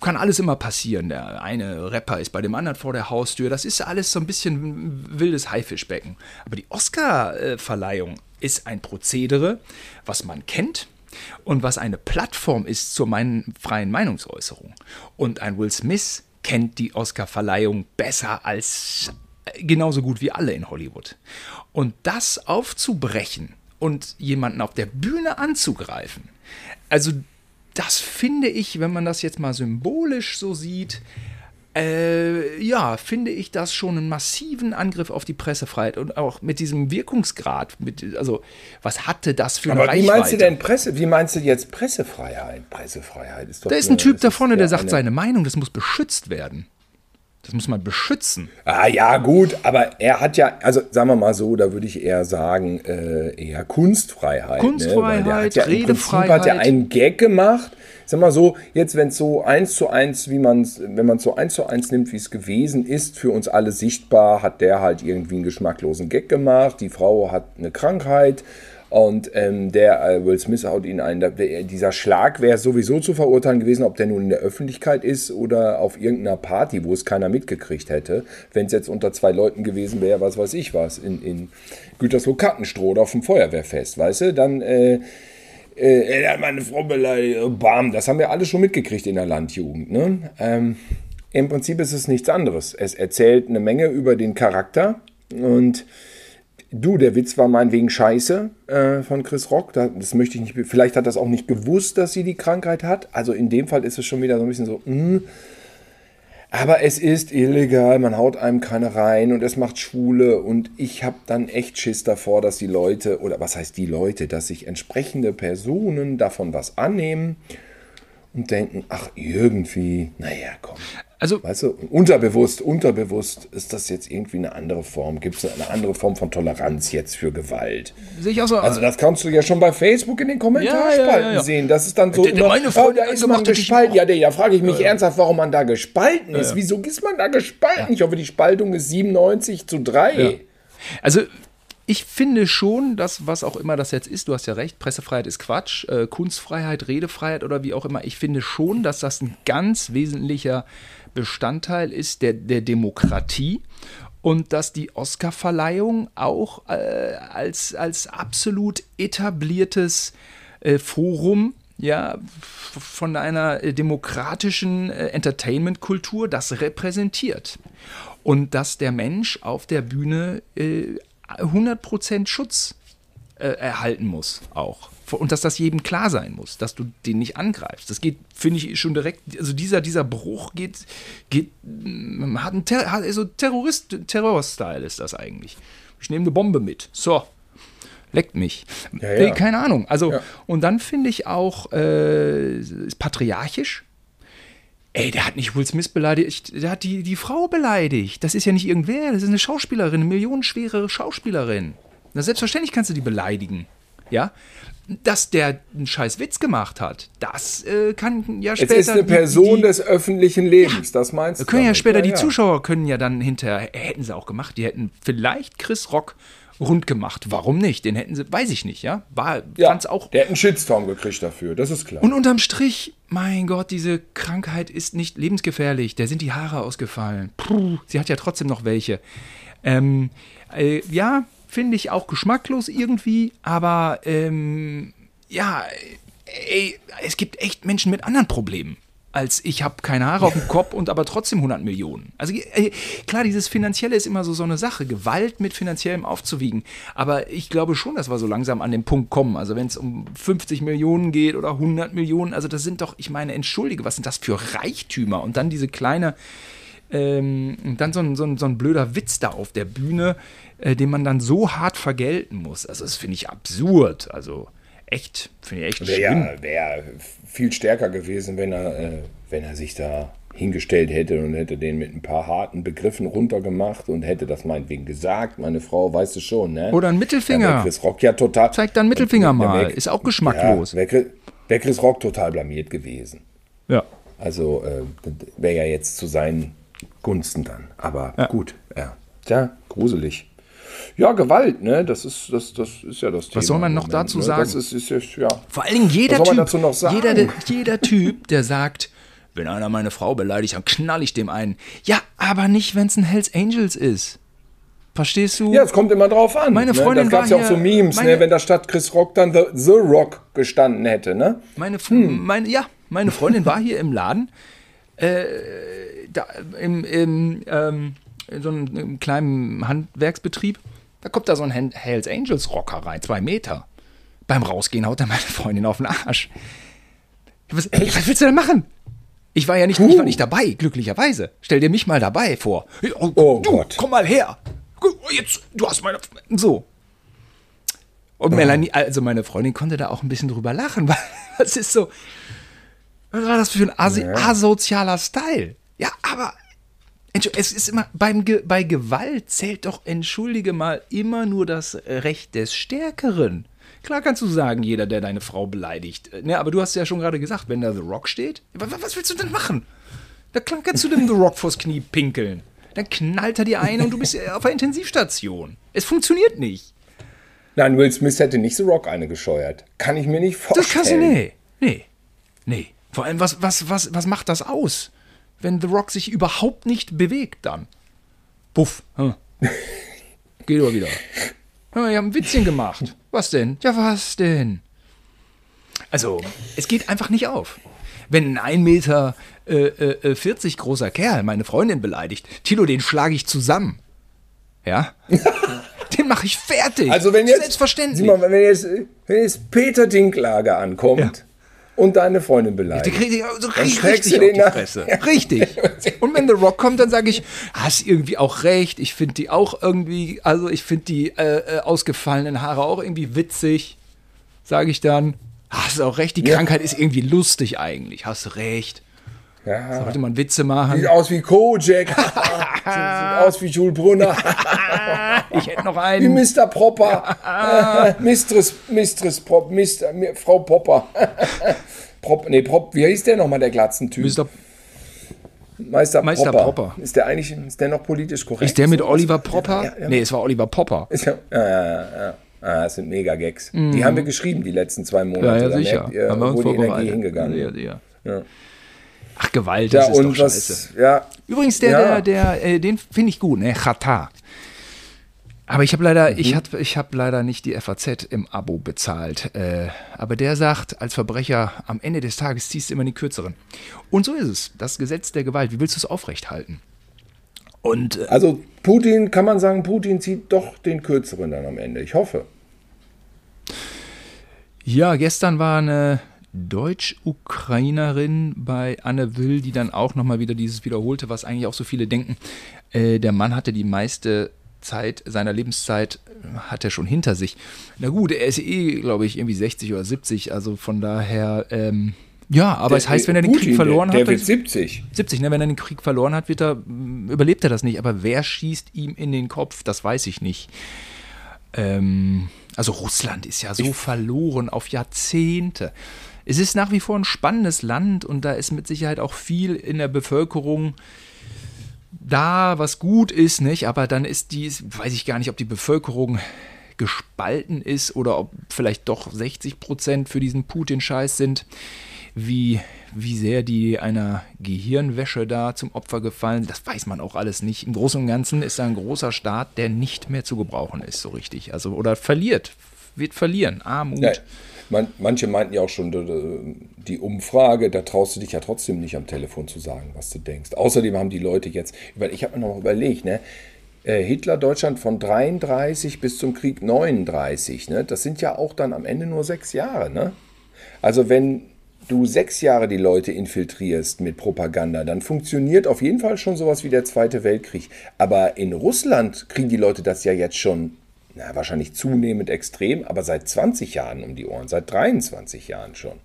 Kann alles immer passieren. Der eine Rapper ist bei dem anderen vor der Haustür. Das ist alles so ein bisschen wildes Haifischbecken. Aber die Oscar-Verleihung ist ein Prozedere, was man kennt, und was eine Plattform ist zur freien Meinungsäußerung. Und ein Will Smith kennt die Oscar-Verleihung besser als äh, genauso gut wie alle in Hollywood. Und das aufzubrechen und jemanden auf der Bühne anzugreifen, also das finde ich, wenn man das jetzt mal symbolisch so sieht, äh, ja, finde ich das schon einen massiven Angriff auf die Pressefreiheit und auch mit diesem Wirkungsgrad. Mit, also, was hatte das für eine Aber Reichweite? Wie meinst du denn Presse? Wie meinst du jetzt Pressefreiheit? Pressefreiheit ist doch. Da ist ein Typ da vorne, der sagt seine Meinung, das muss beschützt werden. Das muss man beschützen. Ah ja, gut, aber er hat ja, also sagen wir mal so, da würde ich eher sagen, äh, eher Kunstfreiheit. Kunstfreiheit, ne? Weil der hat ja, Redefreiheit. hat er einen Gag gemacht sag mal so, jetzt wenn es so eins zu eins, wie man es, wenn man es so eins zu eins nimmt, wie es gewesen ist, für uns alle sichtbar, hat der halt irgendwie einen geschmacklosen Gag gemacht. Die Frau hat eine Krankheit. Und ähm, der äh, Will Smith haut ihn ein. Der, dieser Schlag wäre sowieso zu verurteilen gewesen, ob der nun in der Öffentlichkeit ist oder auf irgendeiner Party, wo es keiner mitgekriegt hätte. Wenn es jetzt unter zwei Leuten gewesen wäre, was weiß ich was, in, in Gütersloh-Kattenstroh oder auf dem Feuerwehrfest, weißt du, dann äh, äh, er hat meine Frau beleidigt, äh, bam, das haben wir alle schon mitgekriegt in der Landjugend. Ne? Ähm, Im Prinzip ist es nichts anderes. Es erzählt eine Menge über den Charakter und du, der Witz war meinetwegen scheiße äh, von Chris Rock. Das möchte ich nicht. Vielleicht hat das auch nicht gewusst, dass sie die Krankheit hat. Also in dem Fall ist es schon wieder so ein bisschen so, mh, hm, aber es ist illegal, man haut einem keine rein und es macht Schwule und ich habe dann echt Schiss davor, dass die Leute, oder was heißt die Leute, dass sich entsprechende Personen davon was annehmen und denken, ach irgendwie, naja, komm. Also, weißt du, unterbewusst, unterbewusst ist das jetzt irgendwie eine andere Form. Gibt es eine andere Form von Toleranz jetzt für Gewalt? Sehe ich auch so. Also das kannst du ja schon bei Facebook in den Kommentarspalten ja, ja, ja, sehen. Das ist dann so der, immer, meine Freundin, oh, da ist man gespalten. Ja, da frage ich mich ernsthaft, warum man da gespalten ist. Wieso ist man da gespalten? Ich hoffe, die Spaltung ist 97 zu 3. Also ich finde schon, dass was auch immer das jetzt ist, du hast ja recht, Pressefreiheit ist Quatsch, äh, Kunstfreiheit, Redefreiheit oder wie auch immer. Ich finde schon, dass das ein ganz wesentlicher Bestandteil ist der, der Demokratie und dass die Oscarverleihung auch äh, als, als absolut etabliertes äh, Forum ja, von einer äh, demokratischen äh, Entertainment-Kultur das repräsentiert. Und dass der Mensch auf der Bühne äh, 100% Schutz äh, erhalten muss auch. Und dass das jedem klar sein muss, dass du den nicht angreifst. Das geht, finde ich, schon direkt, also dieser, dieser Bruch geht, geht hat einen Ter hat, also Terrorist, Terror-Style ist das eigentlich. Ich nehme eine Bombe mit. So, leckt mich. Ja, ja. keine Ahnung. Also, ja. und dann finde ich auch, äh, ist patriarchisch. Ey, der hat nicht Will Smith beleidigt, der hat die, die Frau beleidigt. Das ist ja nicht irgendwer, das ist eine Schauspielerin, eine millionenschwere Schauspielerin. Na, selbstverständlich kannst du die beleidigen. Ja? Dass der einen scheiß Witz gemacht hat, das äh, kann ja später. Es ist eine Person die, des öffentlichen Lebens, ja, das meinst du? Können ja später, ja, die Zuschauer können ja dann hinterher, hätten sie auch gemacht, die hätten vielleicht Chris Rock rund gemacht. Warum nicht? Den hätten sie, weiß ich nicht, ja? War, ja, fand's auch. Der hätte einen Shitstorm gekriegt dafür, das ist klar. Und unterm Strich, mein Gott, diese Krankheit ist nicht lebensgefährlich. Der sind die Haare ausgefallen. Puh, sie hat ja trotzdem noch welche. Ähm, äh, ja, finde ich auch geschmacklos irgendwie, aber ähm, ja, ey, es gibt echt Menschen mit anderen Problemen. Als ich habe keine Haare auf dem Kopf und aber trotzdem 100 Millionen. Also äh, klar, dieses Finanzielle ist immer so, so eine Sache, Gewalt mit Finanziellem aufzuwiegen. Aber ich glaube schon, dass wir so langsam an den Punkt kommen. Also wenn es um 50 Millionen geht oder 100 Millionen, also das sind doch, ich meine, entschuldige, was sind das für Reichtümer? Und dann diese kleine, ähm, dann so ein, so, ein, so ein blöder Witz da auf der Bühne, äh, den man dann so hart vergelten muss. Also das finde ich absurd. Also echt, finde ich echt Wäre schlimm. ja, wär viel stärker gewesen, wenn er, äh, wenn er sich da hingestellt hätte und hätte den mit ein paar harten Begriffen runtergemacht und hätte das meinetwegen gesagt. Meine Frau weiß es schon, ne? Oder ein Mittelfinger. wär Chris Rock ja total. Zeig dann Mittelfinger mal. wär- Ist auch Ja, geschmacklos. wäre Chris, wär Rock total blamiert gewesen. Ja. Also äh, wäre ja jetzt zu seinen Gunsten dann. Aber gut, ja. Tja, gruselig. Ja, Gewalt, ne? Das ist, das, das ist ja das Thema. soll man noch Moment, dazu ne? sagen? Das ist, ist ja, ja. Vor allen Dingen jeder Was soll Typ, man dazu noch sagen? Jeder, der, jeder Typ, der sagt, wenn einer meine Frau beleidigt, dann knall ich dem einen. Ja, aber nicht, wenn es ein Hells Angels ist. Verstehst du? Ja, es kommt immer drauf an. Meine ne? Freundin Da gab es war ja auch so hier- Memes, meine- ne? wenn da statt Chris Rock dann The, The Rock gestanden hätte, ne? Meine, Hm. meine, ja, meine Freundin war hier im Laden, äh, da, im, im, ähm, in so einem, kleinen Handwerksbetrieb. Da kommt da so ein Hells Angels Rocker rein, zwei Meter. Beim Rausgehen haut er meine Freundin auf den Arsch. Was, was willst du denn machen? Ich war ja nicht, ich war nicht dabei, glücklicherweise. Stell dir mich mal dabei vor. Oh, Oh du, Gott. komm mal her. Jetzt, du hast meine. So. Und Melanie, also meine Freundin konnte da auch ein bisschen drüber lachen, weil das ist so. Was war das für ein asozialer Style? Ja, aber es ist immer beim Ge bei Gewalt zählt doch entschuldige mal immer nur das Recht des Stärkeren. Klar kannst du sagen, jeder, der deine Frau beleidigt. Äh, Ne, aber du hast ja schon gerade gesagt, wenn da The Rock steht, wa- wa- was willst du denn machen? Da klar kannst du dem The Rock vors Knie pinkeln. Dann knallt er dir ein und du bist auf der Intensivstation. Es funktioniert nicht. Nein, Will Smith hätte nicht The Rock eine gescheuert. Kann ich mir nicht vorstellen. Das kannst du, nee. Nee. Nee. Vor allem, was, was, was, was macht das aus? Wenn The Rock sich überhaupt nicht bewegt, dann. Puff. Hm. Geht aber wieder. Mal, ich habe ein Witzchen gemacht. Was denn? Ja, was denn? Also, es geht einfach nicht auf. Wenn ein 1 Meter äh, äh, 40 großer Kerl meine Freundin beleidigt, Tilo, den schlage ich zusammen. Ja? den mache ich fertig. Also wenn jetzt, Selbstverständlich. Mal, wenn jetzt, wenn jetzt Peter Dinklage ankommt Ja. Und deine Freundin beleidigt. dich so krieg richtig du auf die nach- Fresse. Ja. Richtig. Und wenn The Rock kommt, dann sage ich, hast irgendwie auch recht. Ich finde die auch irgendwie, also ich finde die äh, äh, ausgefallenen Haare auch irgendwie witzig. Sage ich dann. Hast auch recht, die Ja. Krankheit ist irgendwie lustig eigentlich. Hast du recht. Ja. Sollte man Witze machen. Sieht aus wie Kojak. sieht, aus wie Jules Brunner. Ich hätte noch wie einen. Mr. Popper. Mistress, Mistress Pop, Mister, Mi- Frau Popper. Prop, nee, Prop, wie hieß der nochmal, der Glatzentyp? Mr. Meister, Meister Popper. Popper. Ist der eigentlich, ist der noch politisch korrekt? Ist der mit? Oliver Popper? Ja, ja. Nee, es war Oliver Popper. Ja, ja, ja, ja. Ah, das sind Mega-Gags. Die haben wir geschrieben die letzten zwei. Ja, Monate. ja, Da sicher. merkt ihr, Haben wir uns wo die Energie hingegangen Ja, ja. Ja. Ach, Gewalt, Ja, das ist doch scheiße. was, ja, Übrigens, der, Ja. der, der, äh, den finde ich gut, ne? Chata. Aber ich habe leider, Mhm. ich hab, ich hab leider nicht die FAZ im Abo bezahlt. Äh, aber der sagt, als Verbrecher, am Ende des Tages ziehst du immer die kürzeren. Und so ist es. Das Gesetz der Gewalt. Wie willst du es aufrechthalten? Und äh, also Putin, kann man sagen, Putin zieht doch den kürzeren dann am Ende. Ich hoffe. ja, gestern war eine Deutsch-Ukrainerin bei Anne Will, die dann auch nochmal wieder dieses wiederholte, was eigentlich auch so viele denken. Äh, der Mann hatte die meiste Zeit seiner Lebenszeit äh, hat er schon hinter sich. Na gut, er ist eh, glaube ich, irgendwie 60 oder 70, also von daher, ähm, ja, aber es heißt, wenn er den Putin, Krieg verloren der, hat, Der wird dann- 70. 70, ne, wenn er den Krieg verloren hat, wird er, mh, überlebt er das nicht. Aber wer schießt ihm in den Kopf, das weiß ich nicht. Ähm, also Russland ist ja so verloren auf Jahrzehnte. Es ist nach wie vor ein spannendes Land und da ist mit Sicherheit auch viel in der Bevölkerung da, was gut ist, nicht? Aber dann ist die, weiß ich gar nicht, ob die Bevölkerung gespalten ist oder ob vielleicht doch 60 Prozent für diesen Putin-Scheiß sind, wie, wie sehr die einer Gehirnwäsche da zum Opfer gefallen, das weiß man auch alles nicht. Im Großen und Ganzen ist da ein großer Staat, der nicht mehr zu gebrauchen ist, so richtig. Also, oder verliert wird verlieren. Armut. Ja, man, manche meinten ja auch schon, die Umfrage, da traust du dich ja trotzdem nicht am Telefon zu sagen, was du denkst. Außerdem haben die Leute jetzt, ich habe mir noch überlegt, ne, äh, Hitler Deutschland von 33 bis zum Krieg 39, ne, das sind ja auch dann am Ende nur sechs Jahre. Ne? Also wenn du sechs Jahre die Leute infiltrierst mit Propaganda, dann funktioniert auf jeden Fall schon sowas wie der Zweite Weltkrieg. Aber in Russland kriegen die Leute das ja jetzt schon, na, wahrscheinlich zunehmend extrem, aber seit 20 Jahren um die Ohren, seit 23 Jahren schon.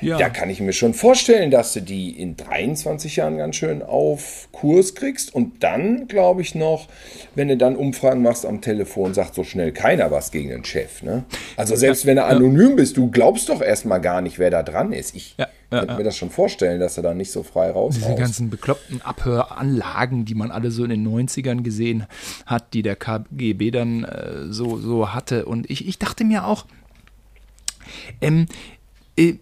Ja. Da kann ich mir schon vorstellen, dass du die in 23 Jahren ganz schön auf Kurs kriegst. Und dann, glaube ich noch, wenn du dann Umfragen machst am Telefon, sagt so schnell keiner was gegen den Chef. Ne? Also selbst wenn du anonym bist, du glaubst doch erstmal gar nicht, wer da dran ist. Ich ja, ja, könnte mir das schon vorstellen, dass du da nicht so frei raus Diese ganzen bekloppten Abhöranlagen, die man alle so in den 90ern gesehen hat, die der KGB dann äh, so, so hatte. Und ich, ich dachte mir auch, ähm, äh,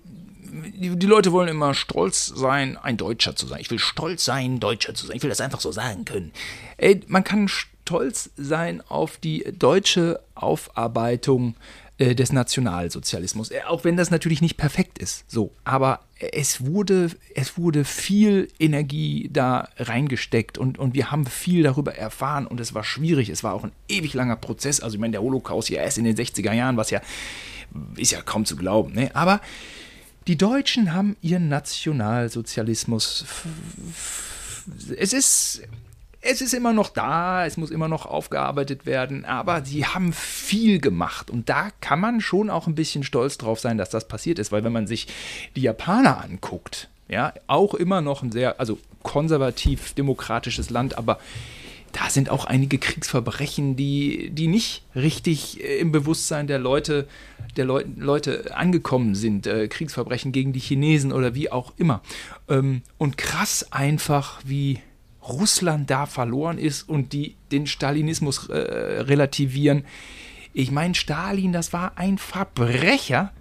die, die, Leute wollen immer stolz sein, ein Deutscher zu sein. Ich will stolz sein, Deutscher zu sein. Ich will das einfach so sagen können. Ey, man kann stolz sein auf die deutsche Aufarbeitung äh, des Nationalsozialismus. Äh, auch wenn das natürlich nicht perfekt ist. So, aber es wurde, es wurde viel Energie da reingesteckt und, und wir haben viel darüber erfahren und es war schwierig. Es war auch ein ewig langer Prozess. Also, ich meine, der Holocaust ja erst in den 60er Jahren, was ja ist ja kaum zu glauben. Ne? Aber die Deutschen haben ihren Nationalsozialismus. Es ist, es ist immer noch da, es muss immer noch aufgearbeitet werden, aber sie haben viel gemacht. Und da kann man schon auch ein bisschen stolz drauf sein, dass das passiert ist, weil wenn man sich die Japaner anguckt, ja, auch immer noch ein sehr, also konservativ demokratisches Land, aber da sind auch einige Kriegsverbrechen, die, die nicht richtig äh, im Bewusstsein der Leute, der Leu Leute angekommen sind. Äh, Kriegsverbrechen gegen die Chinesen oder wie auch immer. Ähm, und krass einfach, wie Russland da verloren ist und die den Stalinismus äh, relativieren. Ich meine, Stalin, das war ein Verbrecher,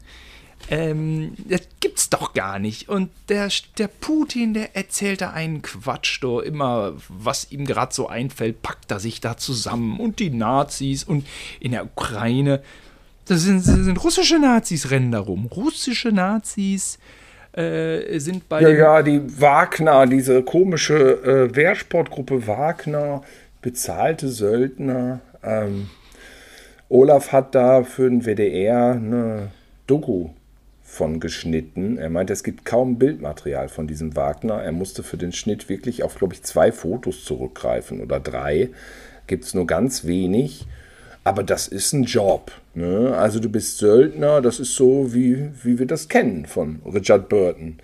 ähm, das gibt's doch gar nicht. Und der, der Putin, der erzählt da einen Quatsch, doch immer, was ihm gerade so einfällt, packt er sich da zusammen. Und die Nazis und in der Ukraine, das sind, das sind russische Nazis, rennen da rum. Russische Nazis äh, sind bei. Ja, ja, die Wagner, diese komische äh, Wehrsportgruppe Wagner, bezahlte Söldner. Ähm, Olaf hat da für den WDR eine Doku von geschnitten. Er meinte, es gibt kaum Bildmaterial von diesem Wagner. Er musste für den Schnitt wirklich auf, glaube ich, zwei Fotos zurückgreifen oder drei. Gibt es nur ganz wenig. Aber das ist ein Job. Ne? Also du bist Söldner, das ist so, wie, wie wir das kennen von Richard Burton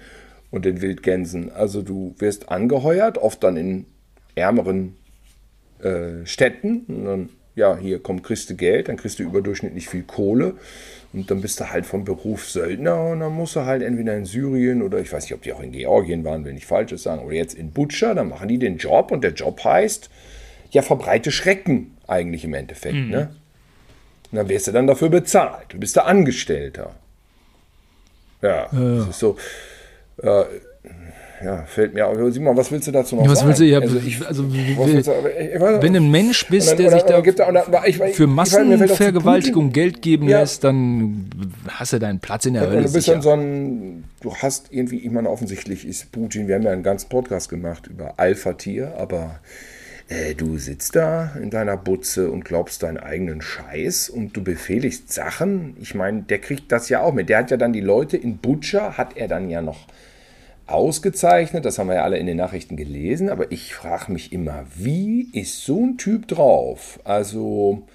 und den Wildgänsen. Also du wirst angeheuert, oft dann in ärmeren äh, Städten. Und dann, ja, hier kommt, kriegst du Geld, dann kriegst du überdurchschnittlich viel Kohle. Und dann bist du halt vom Beruf Söldner und dann musst du halt entweder in Syrien oder ich weiß nicht, ob die auch in Georgien waren, will nicht Falsches sagen, oder jetzt in Butcher, dann machen die den Job und der Job heißt, ja, verbreite Schrecken eigentlich im Endeffekt. Mhm. Ne? Und dann wirst du dann dafür bezahlt. Du bist der Angestellter. Ja, ja. das ist so. Äh, ja, fällt mir auf. Simon, was willst du dazu noch ja, was sagen? Willst du, ja, also, ich, also willst du, wenn du ein Mensch bist, dann, der sich da, da ich, ich, für Massenvergewaltigung Geld geben ja. lässt, dann hast du deinen Platz in der Hölle. Du bist dann so ein, du hast irgendwie, ich meine, offensichtlich ist Putin, wir haben ja einen ganzen Podcast gemacht über Alpha-Tier, aber äh, du sitzt da in deiner Butze und glaubst deinen eigenen Scheiß und du befehligst Sachen. Ich meine, der kriegt das ja auch mit. Der hat ja dann die Leute in Butcher, hat er dann ja noch ausgezeichnet, das haben wir ja alle in den Nachrichten gelesen, aber ich frage mich immer, wie ist so ein Typ drauf? Also,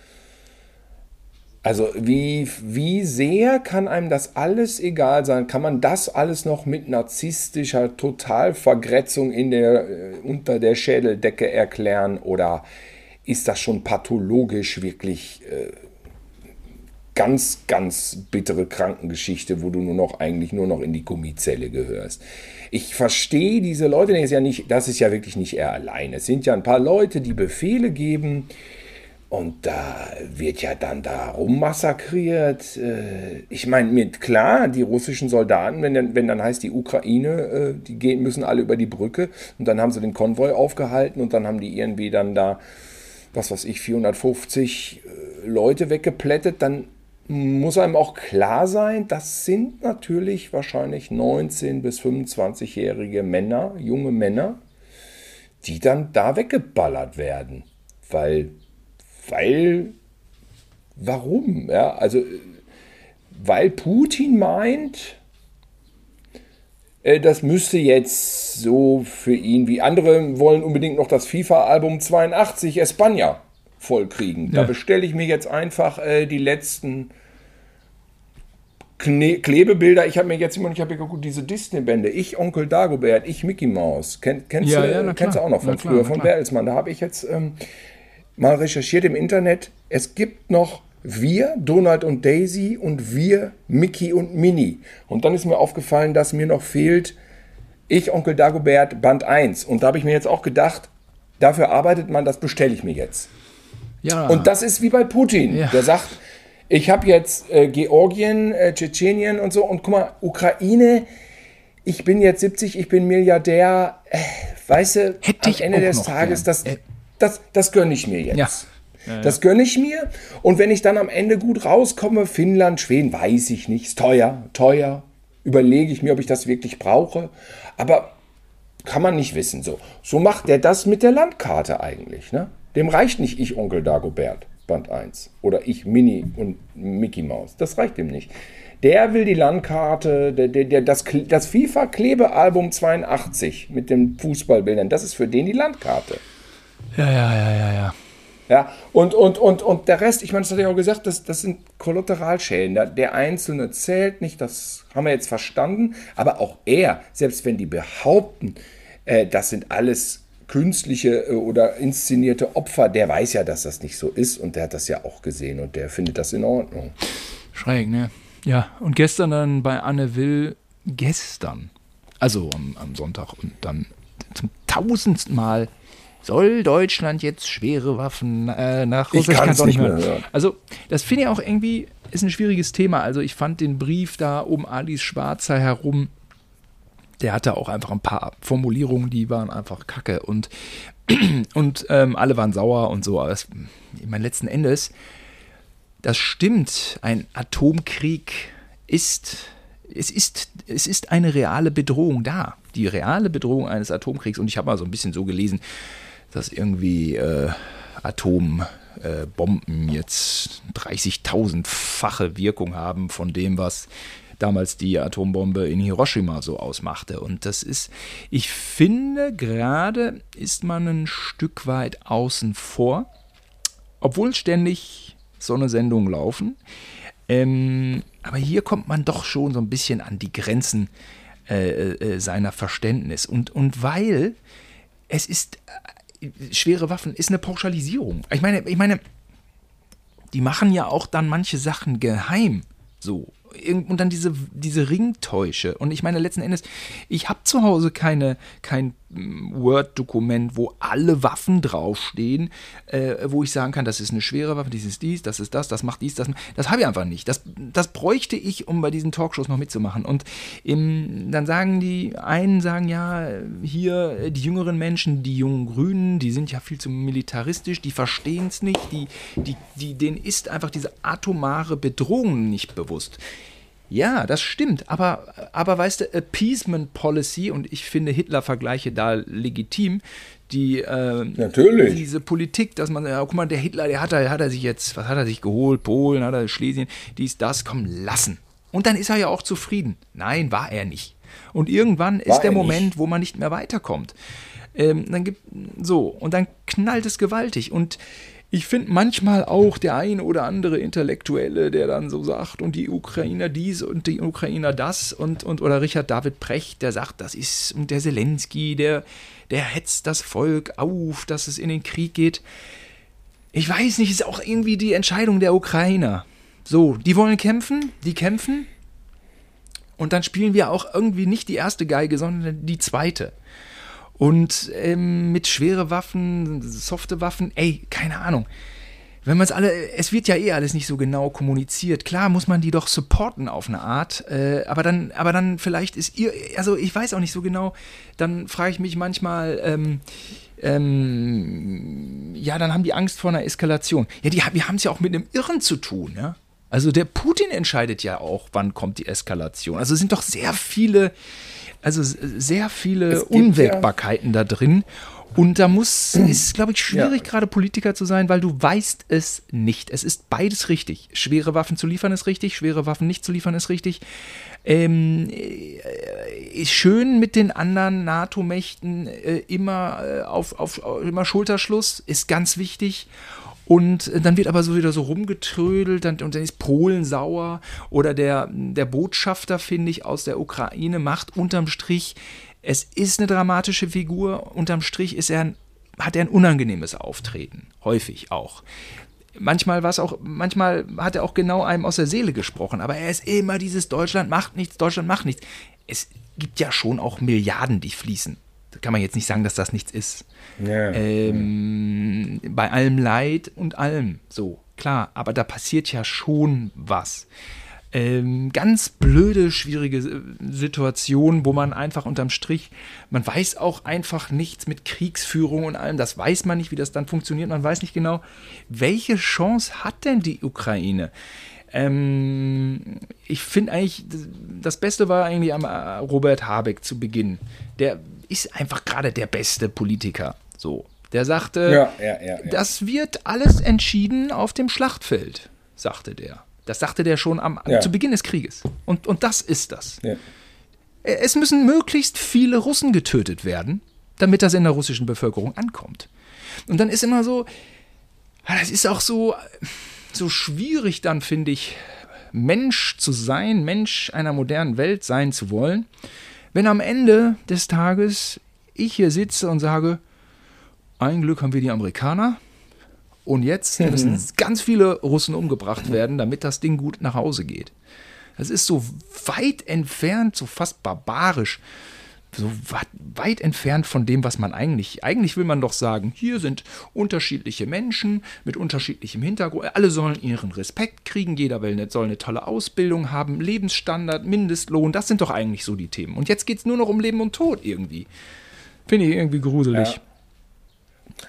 also wie, wie sehr kann einem das alles egal sein? Kann man das alles noch mit narzisstischer Totalvergrätzung in der, äh, unter der Schädeldecke erklären? Oder ist das schon pathologisch wirklich äh, ganz, ganz bittere Krankengeschichte, wo du nur noch eigentlich nur noch in die Gummizelle gehörst? ich verstehe diese Leute, das ist ja nicht, das ist ja wirklich nicht er allein. Es sind ja ein paar Leute, die Befehle geben. Und da wird ja dann da rummassakriert. Äh, ich meine, mit klar, die russischen Soldaten, wenn dann, wenn dann heißt die Ukraine, äh, die gehen, müssen alle über die Brücke und dann haben sie den Konvoi aufgehalten und dann haben die irgendwie dann da, was weiß ich, 450 äh, Leute weggeplättet, dann muss einem auch klar sein, das sind natürlich wahrscheinlich 19- bis 25-jährige Männer, junge Männer, die dann da weggeballert werden. Weil, weil, warum? Ja, also, weil Putin meint, äh, das müsste jetzt so für ihn, wie andere wollen unbedingt noch das FIFA-Album 82 Espanja vollkriegen. Ja. Da bestelle ich mir jetzt einfach äh, die letzten Kne Klebebilder. Ich habe mir jetzt immer, ich habe geguckt, diese Disney-Bände. Ich, Onkel Dagobert, ich, Mickey Mouse. Ken, kennst, ja, du, ja, kennst du auch noch von klar, früher, von Bertelsmann. Da habe ich jetzt ähm, mal recherchiert im Internet. Es gibt noch wir, Donald und Daisy und wir, Mickey und Minnie. Und dann ist mir aufgefallen, dass mir noch fehlt ich, Onkel Dagobert, Band 1. Und da habe ich mir jetzt auch gedacht, dafür arbeitet man, das bestelle ich mir jetzt. Ja. Und das ist wie bei Putin. Ja. Der sagt, ich habe jetzt äh, Georgien, äh, Tschetschenien und so. Und guck mal, Ukraine, ich bin jetzt 70, ich bin Milliardär. Äh, weißt du, Hätte am Ende des Tages, das, äh. Das, das gönne ich mir jetzt. Ja. Ja, das gönne ich mir. Und wenn ich dann am Ende gut rauskomme, Finnland, Schweden, weiß ich nicht. Ist teuer, teuer. Überlege ich mir, ob ich das wirklich brauche. Aber kann man nicht wissen. So, so macht er das mit der Landkarte eigentlich. Ne? Dem reicht nicht ich Onkel Dagobert, Band 1. Oder ich Mini und Mickey Mouse. Das reicht ihm nicht. Der will die Landkarte, der, der, der, das, das FIFA-Klebealbum 82 mit den Fußballbildern, das ist für den die Landkarte. Ja, ja, ja, ja, ja. Ja, und, und, und, und der Rest, ich meine, das hatte ich auch gesagt, das, das sind Kollateralschäden. Der, der Einzelne zählt nicht, das haben wir jetzt verstanden. Aber auch er, selbst wenn die behaupten, äh, das sind alles künstliche äh, oder inszenierte Opfer, der weiß ja, dass das nicht so ist und der hat das ja auch gesehen und der findet das in Ordnung. Schräg, ne? Ja, und gestern dann bei Anne Will, gestern, also am, am Sonntag und dann zum tausendsten Mal soll Deutschland jetzt schwere Waffen äh, nach Russland? Ich kann es nicht mehr hören. Also, das finde ich auch irgendwie, ist ein schwieriges Thema. Also, ich fand den Brief da um Alice Schwarzer herum der hatte auch einfach ein paar Formulierungen, die waren einfach kacke und, und ähm, alle waren sauer und so. Aber ich meine, letzten Endes, das stimmt, ein Atomkrieg ist, es ist, es ist eine reale Bedrohung da. Die reale Bedrohung eines Atomkriegs. Und ich habe mal so ein bisschen so gelesen, dass irgendwie äh, Atombomben äh, jetzt 30.000-fache Wirkung haben von dem, was damals die Atombombe in Hiroshima so ausmachte. Und das ist, ich finde, gerade ist man ein Stück weit außen vor, obwohl ständig so eine Sendung laufen. Ähm, aber hier kommt man doch schon so ein bisschen an die Grenzen äh, äh, seiner Verständnis. Und, und weil es ist, schwere Waffen ist eine Pauschalisierung. Ich meine, ich meine, die machen ja auch dann manche Sachen geheim. So, und dann diese, diese Ringtäusche. Und ich meine, letzten Endes, ich habe zu Hause keine, kein Word-Dokument, wo alle Waffen draufstehen, äh, wo ich sagen kann, das ist eine schwere Waffe, das ist dies, das ist das, das macht dies, das. Das habe ich einfach nicht. Das, das bräuchte ich, um bei diesen Talkshows noch mitzumachen. Und im, dann sagen die einen, sagen ja, hier äh, die jüngeren Menschen, die jungen Grünen, die sind ja viel zu militaristisch, die verstehen es nicht, die, die, die, denen ist einfach diese atomare Bedrohung nicht bewusst. Ja, das stimmt, aber, aber weißt du, Appeasement Policy, und ich finde Hitler-Vergleiche da legitim, die äh, Natürlich. diese Politik, dass man, ja, guck mal, der Hitler, der hat, der hat er sich jetzt, was hat er sich geholt? Polen, hat er Schlesien, dies, das, komm, lassen. Und dann ist er ja auch zufrieden. Nein, war er nicht. Und irgendwann war ist der Moment, nicht. wo man nicht mehr weiterkommt. Ähm, dann gibt so und dann knallt es gewaltig und ich finde manchmal auch der ein oder andere Intellektuelle, der dann so sagt, und die Ukrainer dies und die Ukrainer das und, und oder Richard David Precht, der sagt, das ist, und der Zelensky, der, der hetzt das Volk auf, dass es in den Krieg geht. Ich weiß nicht, ist auch irgendwie die Entscheidung der Ukrainer. So, die wollen kämpfen, die kämpfen. Und dann spielen wir auch irgendwie nicht die erste Geige, sondern die zweite. Und ähm, mit schwere Waffen, softe Waffen, ey, keine Ahnung. Wenn man es alle, es wird ja eh alles nicht so genau kommuniziert. Klar muss man die doch supporten auf eine Art, äh, aber dann, aber dann vielleicht ist ihr, also ich weiß auch nicht so genau. Dann frage ich mich manchmal, ähm, ähm, ja, dann haben die Angst vor einer Eskalation. Ja, die, wir haben es ja auch mit einem Irren zu tun, ja. Also der Putin entscheidet ja auch, wann kommt die Eskalation. Also es sind doch sehr viele, also sehr viele Unwägbarkeiten ja da drin. Und da muss, ist, glaube ich, schwierig, ja. gerade Politiker zu sein, weil du weißt es nicht. Es ist beides richtig. Schwere Waffen zu liefern ist richtig, schwere Waffen nicht zu liefern ist richtig. Ähm, äh, schön mit den anderen NATO-Mächten äh, immer äh, auf, auf immer Schulterschluss, ist ganz wichtig. Und dann wird aber so wieder so rumgetrödelt und dann ist Polen sauer oder der, der Botschafter, finde ich, aus der Ukraine macht unterm Strich, es ist eine dramatische Figur, unterm Strich ist er, hat er ein unangenehmes Auftreten, häufig auch. Manchmal auch, manchmal hat er auch genau einem aus der Seele gesprochen, aber er ist immer dieses Deutschland macht nichts, Deutschland macht nichts. Es gibt ja schon auch Milliarden, die fließen. Da kann man jetzt nicht sagen, dass das nichts ist. Ja, ähm. Bei allem Leid und allem, so, klar, aber da passiert ja schon was. Ähm, ganz blöde, schwierige Situation, wo man einfach unterm Strich, man weiß auch einfach nichts mit Kriegsführung und allem, das weiß man nicht, wie das dann funktioniert, man weiß nicht genau, welche Chance hat denn die Ukraine? Ähm, ich finde eigentlich, das Beste war eigentlich am äh, Robert Habeck zu Beginn. Der ist einfach gerade der beste Politiker. So. Der sagte, ja, ja, ja, das wird alles entschieden auf dem Schlachtfeld, sagte der. Das sagte der schon am, zu Beginn des Krieges. Und, und das ist das. Es müssen möglichst viele Russen getötet werden, damit das in der russischen Bevölkerung ankommt. Und dann ist immer so, das ist auch so, so schwierig dann, finde ich, Mensch zu sein, Mensch einer modernen Welt sein zu wollen, wenn am Ende des Tages ich hier sitze und sage, ein Glück haben wir die Amerikaner und jetzt müssen ganz viele Russen umgebracht werden, damit das Ding gut nach Hause geht. Das ist so weit entfernt, so fast barbarisch so weit entfernt von dem, was man eigentlich, eigentlich will man doch sagen, hier sind unterschiedliche Menschen mit unterschiedlichem Hintergrund, alle sollen ihren Respekt kriegen, jeder will eine, soll eine tolle Ausbildung haben, Lebensstandard, Mindestlohn, das sind doch eigentlich so die Themen. Und jetzt geht es nur noch um Leben und Tod irgendwie. Finde ich irgendwie gruselig.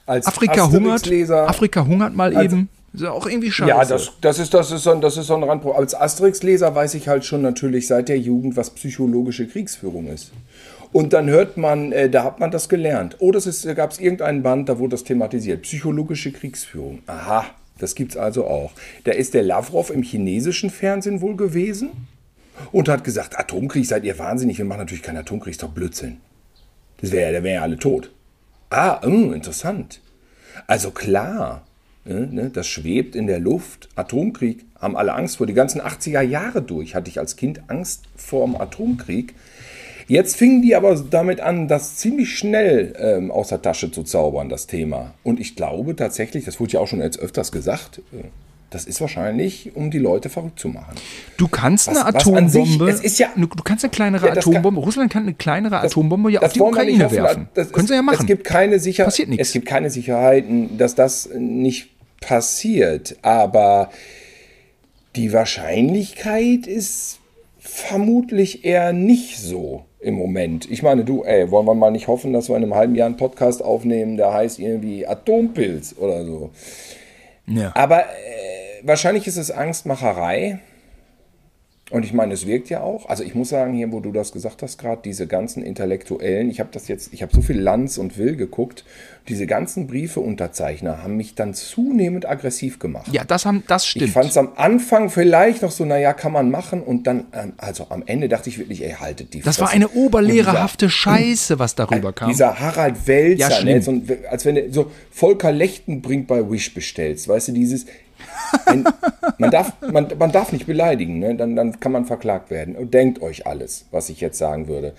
Ja. Afrika hungert, Afrika hungert mal eben. Ist ja auch irgendwie scheiße. Ja, das, das, ist, das, ist so, das ist so ein Randproblem. Als Asterix-Leser weiß ich halt schon natürlich seit der Jugend, was psychologische Kriegsführung ist. Und dann hört man, äh, da hat man das gelernt. Oh, da gab es irgendeinen Band, da wurde das thematisiert. Psychologische Kriegsführung. Aha, das gibt es also auch. Da ist der Lavrov im chinesischen Fernsehen wohl gewesen und hat gesagt, Atomkrieg, seid ihr wahnsinnig, wir machen natürlich keinen Atomkrieg, ist doch Blödsinn. Das wäre, da wären ja alle tot. Ah, mh, hm, interessant. Also klar, ne, ne, das schwebt in der Luft. Atomkrieg, haben alle Angst vor. Die ganzen 80er Jahre durch hatte ich als Kind Angst vor dem Atomkrieg. Jetzt fingen die aber damit an, das ziemlich schnell ähm, aus der Tasche zu zaubern, das Thema. Und ich glaube tatsächlich, das wurde ja auch schon jetzt öfters gesagt, äh, das ist wahrscheinlich, um die Leute verrückt zu machen. Du kannst was, eine Atombombe, sich, ja, du kannst eine kleinere ja, Atombombe, kann, Russland kann eine kleinere das, Atombombe ja auf die Ukraine werfen. Das, Können sie ja machen. Es gibt keine Sicherheit, passiert nichts. Es gibt keine Sicherheiten, dass das nicht passiert, aber die Wahrscheinlichkeit ist vermutlich eher nicht so im Moment. Ich meine, du, ey, wollen wir mal nicht hoffen, dass wir in einem halben Jahr einen Podcast aufnehmen, der heißt irgendwie Atompilz oder so. Ja. Aber äh, wahrscheinlich ist es Angstmacherei. Und ich meine, es wirkt ja auch. Also ich muss sagen, hier, wo du das gesagt hast, gerade diese ganzen Intellektuellen, ich habe das jetzt, ich habe so viel Lanz und Will geguckt, diese ganzen Briefeunterzeichner haben mich dann zunehmend aggressiv gemacht. Ja, das, haben, das stimmt. Ich fand es am Anfang vielleicht noch so, naja, kann man machen. Und dann, ähm, also am Ende dachte ich wirklich, ey, haltet die Das Fresse. war eine oberlehrerhafte dieser, Scheiße, was darüber kam. Dieser Harald Welzer, ja, ne, so, als wenn du so Volker Lechtenbrink bei Wish bestellst, weißt du, dieses, ein, man, darf, man, man darf nicht beleidigen, ne? dann, dann kann man verklagt werden. Und denkt euch alles, was ich jetzt sagen würde.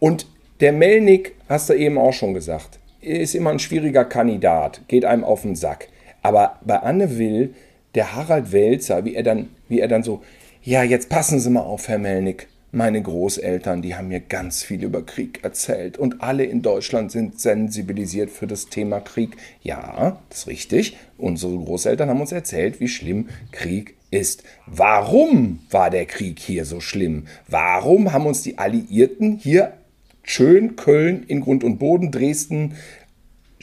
Und der Melnik, hast du eben auch schon gesagt, ist immer ein schwieriger Kandidat, geht einem auf den Sack. Aber bei Anne Will, der Harald Welzer, wie er dann, wie er dann so, ja, jetzt passen Sie mal auf, Herr Melnik. Meine Großeltern, die haben mir ganz viel über Krieg erzählt und alle in Deutschland sind sensibilisiert für das Thema Krieg. Ja, das ist richtig. Unsere Großeltern haben uns erzählt, wie schlimm Krieg ist. Warum war der Krieg hier so schlimm? Warum haben uns die Alliierten hier schön Köln in Grund und Boden, Dresden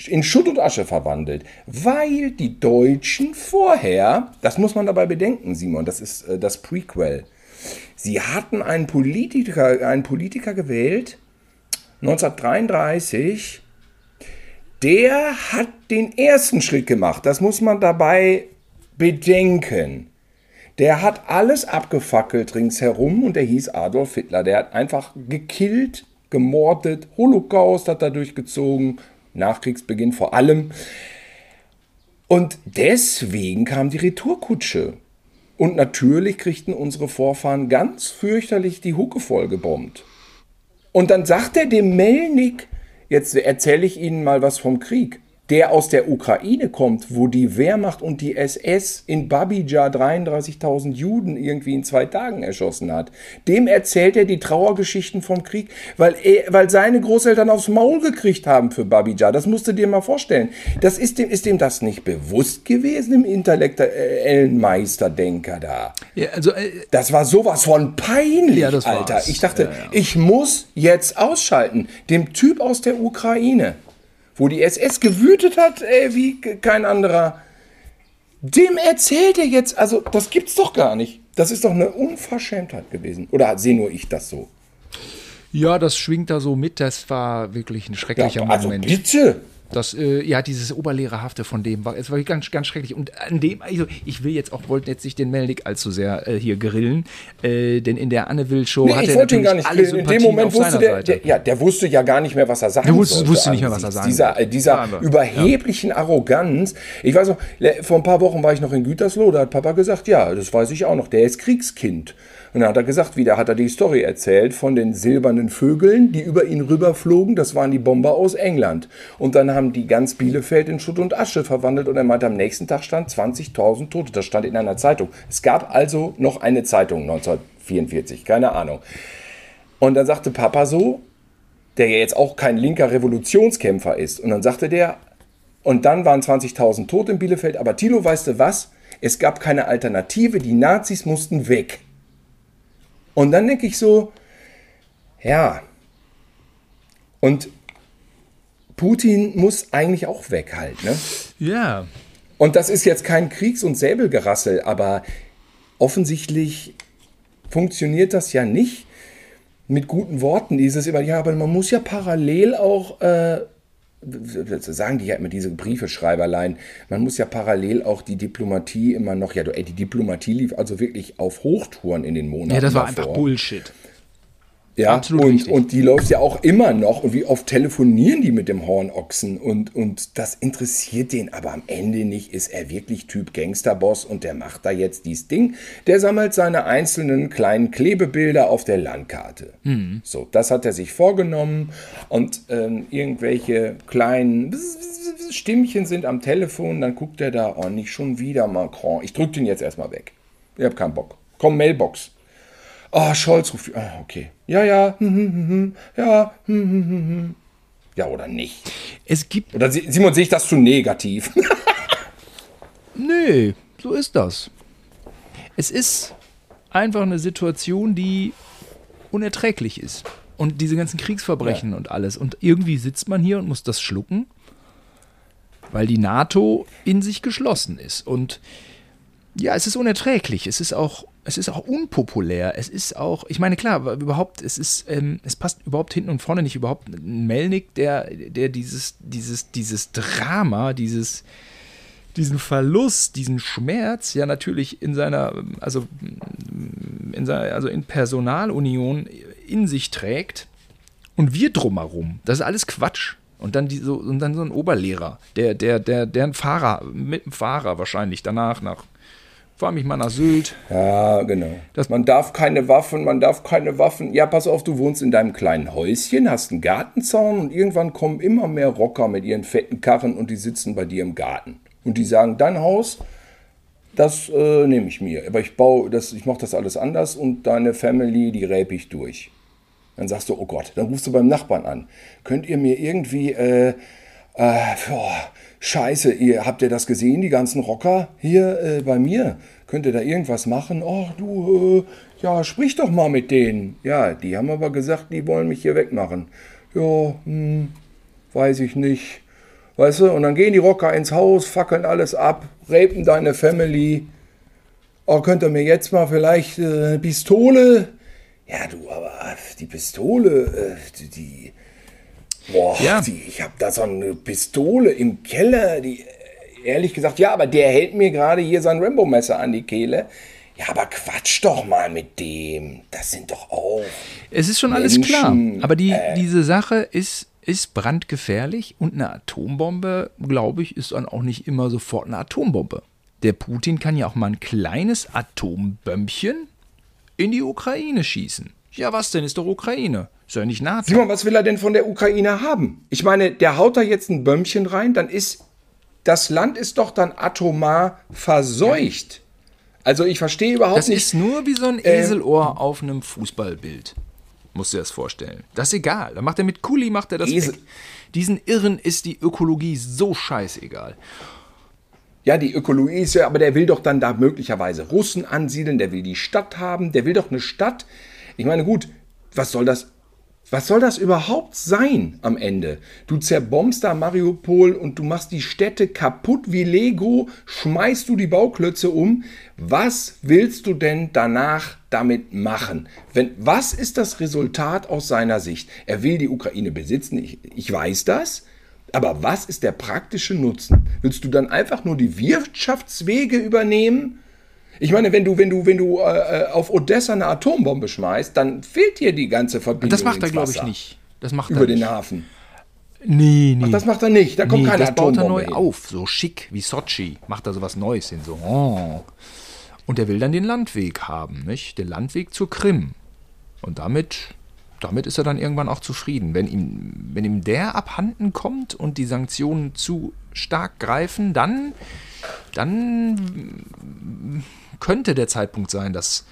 in Schutt und Asche verwandelt, weil die Deutschen vorher, das muss man dabei bedenken, Simon, das ist äh, das Prequel, sie hatten einen Politiker, einen Politiker gewählt, 1933, der hat den ersten Schritt gemacht, das muss man dabei bedenken. Der hat alles abgefackelt ringsherum und der hieß Adolf Hitler. Der hat einfach gekillt, gemordet, Holocaust hat er durchgezogen, Nachkriegsbeginn vor allem. Und deswegen kam die Retourkutsche. Und natürlich kriegten unsere Vorfahren ganz fürchterlich die Hucke vollgebombt. Und dann sagt er dem Melnik, jetzt erzähle ich Ihnen mal was vom Krieg der aus der Ukraine kommt, wo die Wehrmacht und die SS in Babija 33.000 Juden irgendwie in zwei Tagen erschossen hat. Dem erzählt er die Trauergeschichten vom Krieg, weil, er, weil seine Großeltern aufs Maul gekriegt haben für Babija. Das musst du dir mal vorstellen. Das ist dem, ist dem das nicht bewusst gewesen im intellektuellen Meisterdenker da? Ja, also, äh, das war sowas von peinlich, ja, Alter. Ich dachte, ja, ich muss jetzt ausschalten. Dem Typ aus der Ukraine wo die SS gewütet hat, ey, wie kein anderer. Dem erzählt er jetzt, also das gibt's doch gar nicht. Das ist doch eine Unverschämtheit gewesen. Oder sehe nur ich das so? Ja, das schwingt da so mit. Das war wirklich ein schrecklicher ja, also Moment. Bitte. Das, äh, ja, dieses Oberlehrerhafte von dem war, es war ganz, ganz schrecklich. Und an dem, also ich will jetzt auch, wollte jetzt nicht den Melnik allzu sehr äh, hier grillen, äh, denn in der Anne Will Show nee, hat er natürlich gar nicht alle In dem Moment wusste der, der, ja, der wusste ja gar nicht mehr, was er sagen der wusste, sollte. wusste nicht mehr, was er sagen Dieser, dieser ja, überheblichen ja. Arroganz. Ich weiß noch, vor ein paar Wochen war ich noch in Gütersloh, da hat Papa gesagt, ja, das weiß ich auch noch, der ist Kriegskind. Und dann hat er gesagt, wieder hat er die Story erzählt von den silbernen Vögeln, die über ihn rüberflogen. Das waren die Bomber aus England. Und dann haben die ganz Bielefeld in Schutt und Asche verwandelt. Und er meinte, am nächsten Tag stand 20.000 Tote. Das stand in einer Zeitung. Es gab also noch eine Zeitung 1944, keine Ahnung. Und dann sagte Papa so, der ja jetzt auch kein linker Revolutionskämpfer ist. Und dann sagte der, und dann waren 20.000 Tote in Bielefeld. Aber Tilo, weißt du was? Es gab keine Alternative. Die Nazis mussten weg. Und dann denke ich so, ja, und Putin muss eigentlich auch weg halt, ne? Ja. Und das ist jetzt kein Kriegs- und Säbelgerassel, aber offensichtlich funktioniert das ja nicht mit guten Worten. Dieses immer, ja, aber man muss ja parallel auch, äh, sagen die ja immer diese Briefeschreiberlein, man muss ja parallel auch die Diplomatie immer noch, ja, ey, die Diplomatie lief also wirklich auf Hochtouren in den Monaten. Ja, das war davor. einfach Bullshit. Ja, Absolut und, und die läuft ja auch immer noch. Und wie oft telefonieren die mit dem Hornochsen? Und, und das interessiert den aber am Ende nicht. Ist er wirklich Typ Gangsterboss und der macht da jetzt dies Ding? Der sammelt seine einzelnen kleinen Klebebilder auf der Landkarte. Mhm. So, das hat er sich vorgenommen. Und ähm, irgendwelche kleinen Stimmchen sind am Telefon. Dann guckt er da, oh, nicht schon wieder Macron. Ich drück den jetzt erstmal weg. Ich hab keinen Bock. Komm, Mailbox. Ah, oh, Scholz ruft. Ah, okay. Ja, ja. Hm, hm, hm, ja. Ja, oder nicht? Es gibt. Oder Simon, sehe ich das zu negativ? Nö, so ist das. Es ist einfach eine Situation, die unerträglich ist. Und diese ganzen Kriegsverbrechen ja. und alles. Und irgendwie sitzt man hier und muss das schlucken, weil die NATO in sich geschlossen ist. Und ja, es ist unerträglich. Es ist auch es ist auch unpopulär. Es ist auch, ich meine, klar, überhaupt, es ist, ähm, es passt überhaupt hinten und vorne nicht überhaupt ein Melnick, der, der dieses, dieses, dieses Drama, dieses, diesen Verlust, diesen Schmerz ja natürlich in seiner, also in seiner, also in Personalunion in sich trägt und wir drumherum. Das ist alles Quatsch. Und dann, die, so, und dann so ein Oberlehrer, der, der, der, der ein Fahrer, mit dem Fahrer wahrscheinlich danach nach fahr mich mal nach Sylt. Ja, genau. Das man darf keine Waffen, man darf keine Waffen. Ja, pass auf, du wohnst in deinem kleinen Häuschen, hast einen Gartenzaun und irgendwann kommen immer mehr Rocker mit ihren fetten Karren und die sitzen bei dir im Garten. Und die sagen, dein Haus, das äh, nehme ich mir. Aber ich baue das, ich mache das alles anders und deine Family, die räpe ich durch. Dann sagst du, oh Gott, dann rufst du beim Nachbarn an. Könnt ihr mir irgendwie, äh, äh, boah, Scheiße, ihr habt ihr das gesehen, die ganzen Rocker hier äh, bei mir? Könnt ihr da irgendwas machen? Ach du, äh, ja, sprich doch mal mit denen. Ja, die haben aber gesagt, die wollen mich hier wegmachen. Ja, hm, weiß ich nicht. Weißt du, und dann gehen die Rocker ins Haus, fackeln alles ab, rapen deine Family. Oh, könnt ihr mir jetzt mal vielleicht äh, eine Pistole? Ja, du, aber die Pistole, äh, die, die boah, Ja. die, ich habe da so eine Pistole im Keller, die, ehrlich gesagt, ja, aber der hält mir gerade hier sein Rambo-Messer an die Kehle. Ja, aber quatsch doch mal mit dem. Das sind doch auch. Es ist schon alles klar. Menschen, Aber die, äh. diese Sache ist, ist brandgefährlich und eine Atombombe, glaube ich, ist dann auch nicht immer sofort eine Atombombe. Der Putin kann ja auch mal ein kleines Atombömmchen in die Ukraine schießen. Ja, was denn? Ist doch Ukraine. Ist ja nicht NATO. Simon, was will er denn von der Ukraine haben? Ich meine, der haut da jetzt ein Bömmchen rein, dann ist das Land ist doch dann atomar verseucht. Also ich verstehe überhaupt Das nicht. ist nur wie so ein Eselohr auf einem Fußballbild. Musst du dir das vorstellen. Das ist egal. Da macht er mit Kuli, macht er das Esel- weg. Diesen Irren ist die Ökologie so scheißegal. Ja, die Ökologie ist ja, aber der will doch dann da möglicherweise Russen ansiedeln, der will die Stadt haben, der will doch eine Stadt. Ich meine, gut, was soll das? Was soll das überhaupt sein am Ende? Du zerbombst da Mariupol und du machst die Städte kaputt wie Lego, schmeißt du die Bauklötze um. Was willst du denn danach damit machen? Wenn, was ist das Resultat aus seiner Sicht? Er will die Ukraine besitzen, ich, ich weiß das. Aber was ist der praktische Nutzen? Willst du dann einfach nur die Wirtschaftswege übernehmen? Ich meine, wenn du, wenn du, wenn du äh, auf Odessa eine Atombombe schmeißt, dann fehlt dir die ganze Verbindung. Das macht er, glaube ich, nicht. Das macht Über er den nicht. Hafen. Nee, nee. Ach, das macht er nicht. Da kommt nee, keine das baut er Atombombe neu hin. auf. So schick wie Sochi. Macht er sowas Neues hin. So. Oh. Und er will dann den Landweg haben, nicht? Den Landweg zur Krim. Und damit, damit ist er dann irgendwann auch zufrieden. Wenn ihm, wenn ihm der abhanden kommt und die Sanktionen zu stark greifen, dann, dann könnte der Zeitpunkt sein, dass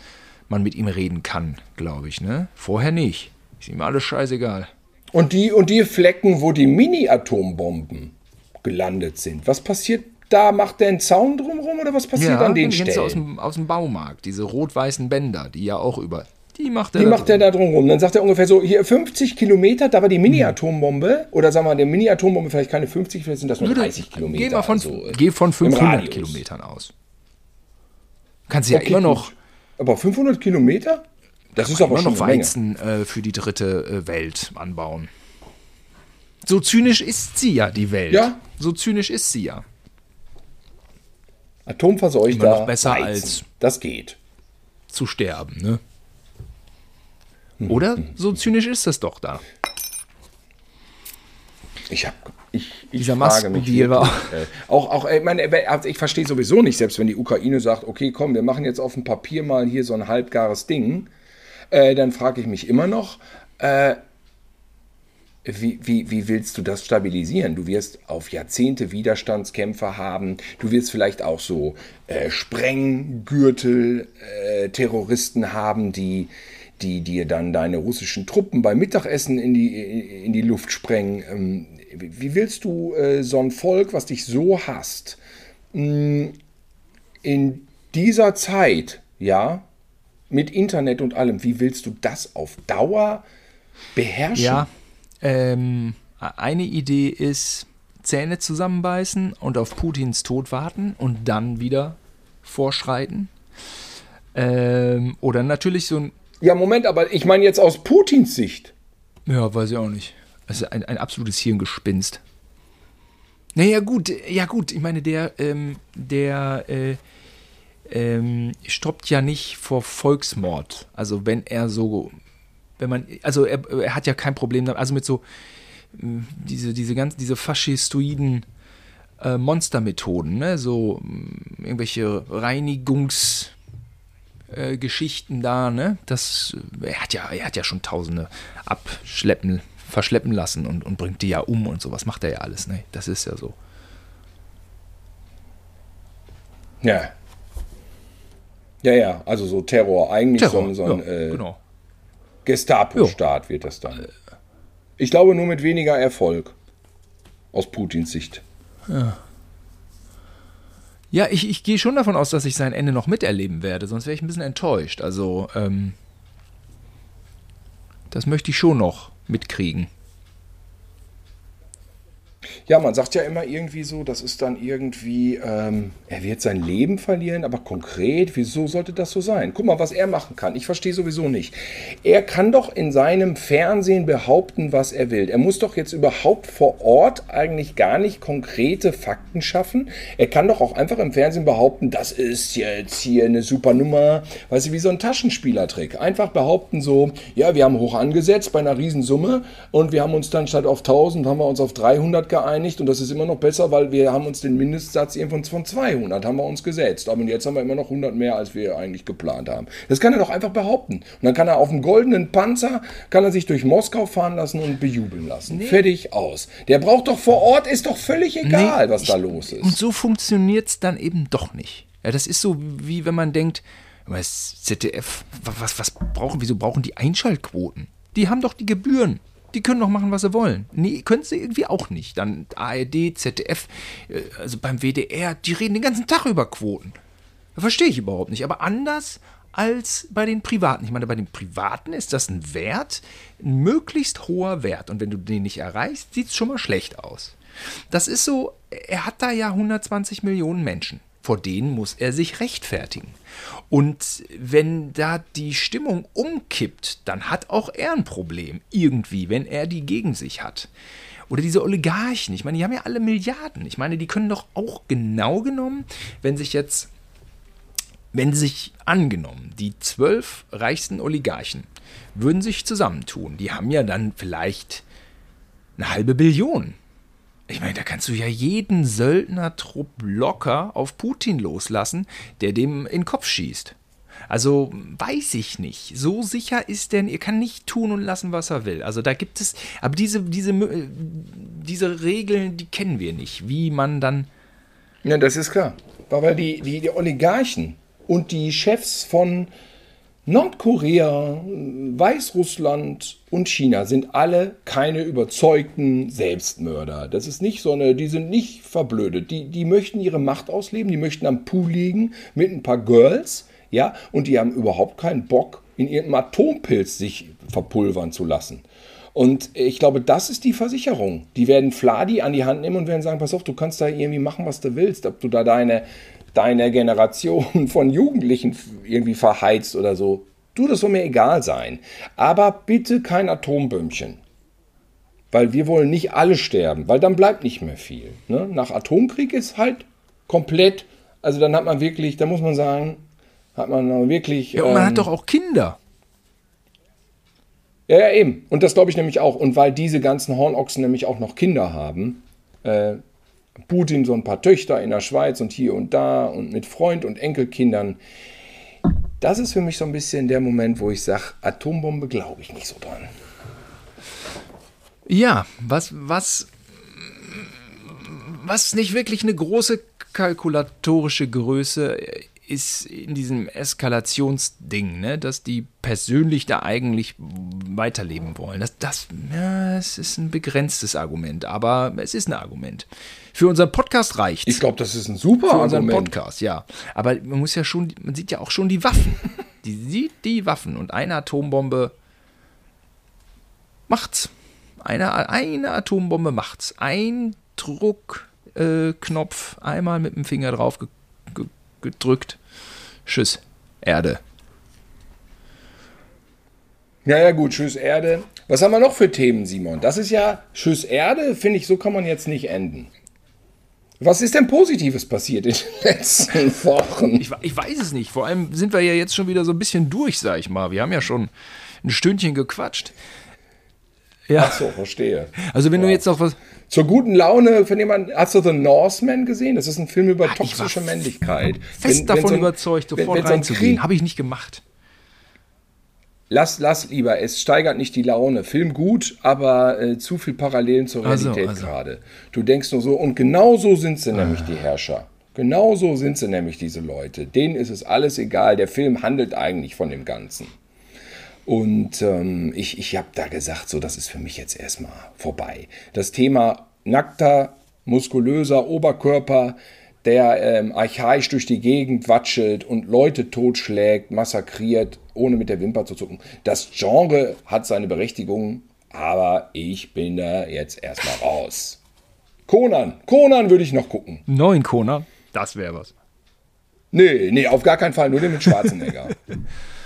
man mit ihm reden kann, glaube ich. Ne? Vorher nicht. Ist ihm alles scheißegal. Und die, und die Flecken, wo die Mini-Atombomben gelandet sind, was passiert da? Macht der einen Zaun drumherum oder was passiert an den du aus Stellen? dem, aus dem Baumarkt, diese rot-weißen Bänder, die ja auch über. Die macht er. Die da macht er drin. da drumherum. Dann sagt er ungefähr so, hier 50 Kilometer, da war die Mini-Atombombe. Oder sagen wir, die Mini-Atombombe vielleicht keine 50, vielleicht sind das nur 30 Kilometer. Geh, mal von, also, geh von im 500 Radius. Kilometern aus. Kannst ja Okay, immer noch, gut. Aber 500 Kilometer? Das ist aber immer schon noch. Weizen äh, für die dritte äh, Welt anbauen. So zynisch ist sie ja, die Welt. Ja. So zynisch ist sie ja. Atomverseuchter Immer noch besser Weizen. als- Das geht. Zu sterben, ne? Hm. Oder? So zynisch ist das doch da. Ich habe ich, ich Dieser Maskendeal war- äh, auch auch ich meine also ich verstehe sowieso nicht selbst wenn die Ukraine sagt okay komm wir machen jetzt auf dem Papier mal hier so ein halbgares Ding äh, dann frage ich mich immer noch äh, wie, wie, wie willst du das stabilisieren? Du wirst auf Jahrzehnte Widerstandskämpfer haben. Du wirst vielleicht auch so äh, Sprenggürtel, äh, haben, die, die dir dann deine russischen Truppen beim Mittagessen in die, in die Luft sprengen. Ähm, wie willst du äh, so ein Volk, was dich so hasst, mh, in dieser Zeit, ja, mit Internet und allem, wie willst du das auf Dauer beherrschen? Ja, ähm, eine Idee ist, Zähne zusammenbeißen und auf Putins Tod warten und dann wieder vorschreiten. Ähm, oder natürlich so ein, Ja, Moment, aber ich meine jetzt aus Putins Sicht. ja, weiß ich auch nicht. Also ein, ein absolutes Hirngespinst. Naja, gut, ja gut, ich meine, der, ähm, der, äh, ähm, stoppt ja nicht vor Volksmord. Also wenn er so, wenn man, also er, er hat ja kein Problem damit, also mit so mh, diese, diese ganzen, diese faschistoiden äh, Monstermethoden, ne? so mh, irgendwelche Reinigungs äh, da, ne? Das, er hat ja, er hat ja schon Tausende abschleppen, verschleppen lassen und, und bringt die ja um und sowas macht er ja alles, ne? Das ist ja so. Ja. Ja, ja, also so Terror. Eigentlich so ein, so ein ja, äh, genau. Gestapo-Staat wird das dann. Ich glaube nur mit weniger Erfolg. Aus Putins Sicht. Ja, ich, ich gehe schon davon aus, dass ich sein Ende noch miterleben werde, sonst wäre ich ein bisschen enttäuscht. Also, ähm, das möchte ich schon noch mitkriegen. Ja, man sagt ja immer irgendwie so, das ist dann irgendwie, ähm, er wird sein Leben verlieren, aber konkret, wieso sollte das so sein? Guck mal, was er machen kann. Ich verstehe sowieso nicht. Er kann doch in seinem Fernsehen behaupten, was er will. Er muss doch jetzt überhaupt vor Ort eigentlich gar nicht konkrete Fakten schaffen. Er kann doch auch einfach im Fernsehen behaupten, das ist jetzt hier eine super Nummer. Weißt du, wie so ein Taschenspielertrick. Einfach behaupten so, ja, wir haben hoch angesetzt bei einer Riesensumme und wir haben uns dann statt auf 1000, haben wir uns auf 300 geeinigt und das ist immer noch besser, weil wir haben uns den Mindestsatz irgendwann von 200 haben wir uns gesetzt. Aber jetzt haben wir immer noch 100 mehr, als wir eigentlich geplant haben. Das kann er doch einfach behaupten. Und dann kann er auf dem goldenen Panzer, kann er sich durch Moskau fahren lassen und bejubeln lassen. Nee. Fertig aus. Der braucht doch vor Ort, ist doch völlig egal, nee, was da los ist. Und so funktioniert es dann eben doch nicht. Ja, das ist so, wie wenn man denkt, das ZDF, was, was brauchen, wieso brauchen die Einschaltquoten? Die haben doch die Gebühren die können doch machen, was sie wollen. Nee, können sie irgendwie auch nicht. Dann ARD, ZDF, äh, also beim WDR, die reden den ganzen Tag über Quoten. Verstehe ich überhaupt nicht. Aber anders als bei den Privaten. Ich meine, bei den Privaten ist das ein Wert, ein möglichst hoher Wert. Und wenn du den nicht erreichst, sieht es schon mal schlecht aus. Das ist so, er hat da ja 120 Millionen Menschen. Vor denen muss er sich rechtfertigen. Und wenn da die Stimmung umkippt, dann hat auch er ein Problem. Irgendwie, wenn er die gegen sich hat. Oder diese Oligarchen. Ich meine, die haben ja alle Milliarden. Ich meine, die können doch auch genau genommen, wenn sich jetzt, wenn sich angenommen, die zwölf reichsten Oligarchen würden sich zusammentun, die haben ja dann vielleicht eine halbe Billion. Ich meine, da kannst du ja jeden Söldnertrupp locker auf Putin loslassen, der dem in den Kopf schießt. Also weiß ich nicht. So sicher ist denn, er kann nicht tun und lassen, was er will. Also da gibt es, aber diese, diese, diese Regeln, die kennen wir nicht, wie man dann. Ja, das ist klar. Weil die, die, die Oligarchen und die Chefs von Nordkorea, Weißrussland und China sind alle keine überzeugten Selbstmörder. Das ist nicht so eine, die sind nicht verblödet. Die, die möchten ihre Macht ausleben, die möchten am Pool liegen mit ein paar Girls, ja, und die haben überhaupt keinen Bock, in ihrem Atompilz sich verpulvern zu lassen. Und ich glaube, das ist die Versicherung. Die werden Fladi an die Hand nehmen und werden sagen, pass auf, du kannst da irgendwie machen, was du willst. Ob du da deine deine Generation von Jugendlichen irgendwie verheizt oder so. Du, das soll mir egal sein. Aber bitte kein Atombömmchen. Weil wir wollen nicht alle sterben, weil dann bleibt nicht mehr viel. Ne? Nach Atomkrieg ist halt komplett, also dann hat man wirklich, da muss man sagen, hat man wirklich. Ja, und man ähm, hat doch auch Kinder. Ja, ja, eben. Und das glaube ich nämlich auch. Und weil diese ganzen Hornochsen nämlich auch noch Kinder haben, äh, Putin so ein paar Töchter in der Schweiz und hier und da und mit Freund und Enkelkindern. Das ist für mich so ein bisschen der Moment, wo ich sage, Atombombe glaube ich nicht so dran. Ja, was, was, was nicht wirklich eine große kalkulatorische Größe ist in diesem Eskalationsding, ne, dass die persönlich da eigentlich weiterleben wollen. Das, das, ja, es ist ein begrenztes Argument, aber es ist ein Argument. Für unseren Podcast reicht Ich glaube, das ist ein super Für unseren Argument. Podcast, ja. Aber man muss ja schon, man sieht ja auch schon die Waffen. die sieht die Waffen und eine Atombombe macht's. Eine, eine Atombombe macht's. Ein Druckknopf, äh, einmal mit dem Finger drauf gedrückt. Tschüss, Erde. Ja, ja, gut, Tschüss, Erde. Was haben wir noch für Themen, Simon? Das ist ja Tschüss, Erde, finde ich, so kann man jetzt nicht enden. Was ist denn Positives passiert in den letzten Wochen? Ich, ich, weiß es nicht. Vor allem sind wir ja jetzt schon wieder so ein bisschen durch, sag ich mal. Wir haben ja schon ein Stündchen gequatscht. Ja. Ach so, verstehe. Also wenn ja. du jetzt noch was... Zur guten Laune von jemandem, hast du The Northman gesehen? Das ist ein Film über Ach, toxische Männlichkeit. Fest wenn, davon wenn so ein, überzeugt, sofort wenn, wenn reinzugehen. Habe ich nicht gemacht. Lass, lass lieber, es steigert nicht die Laune. Film gut, aber äh, zu viel Parallelen zur Realität also, also. gerade. Du denkst nur so, und genau so sind sie ah. nämlich, die Herrscher. Genau so sind sie nämlich, diese Leute. Denen ist es alles egal. Der Film handelt eigentlich von dem Ganzen. Und ähm, ich, ich habe da gesagt, so, das ist für mich jetzt erstmal vorbei. Das Thema nackter, muskulöser Oberkörper, der ähm, archaisch durch die Gegend watschelt und Leute totschlägt, massakriert, ohne mit der Wimper zu zucken. Das Genre hat seine Berechtigung, aber ich bin da jetzt erstmal raus. Conan. Conan würde ich noch gucken. Neuen Conan, das wäre was. Nee, nee, auf gar keinen Fall, nur den mit Schwarzenegger.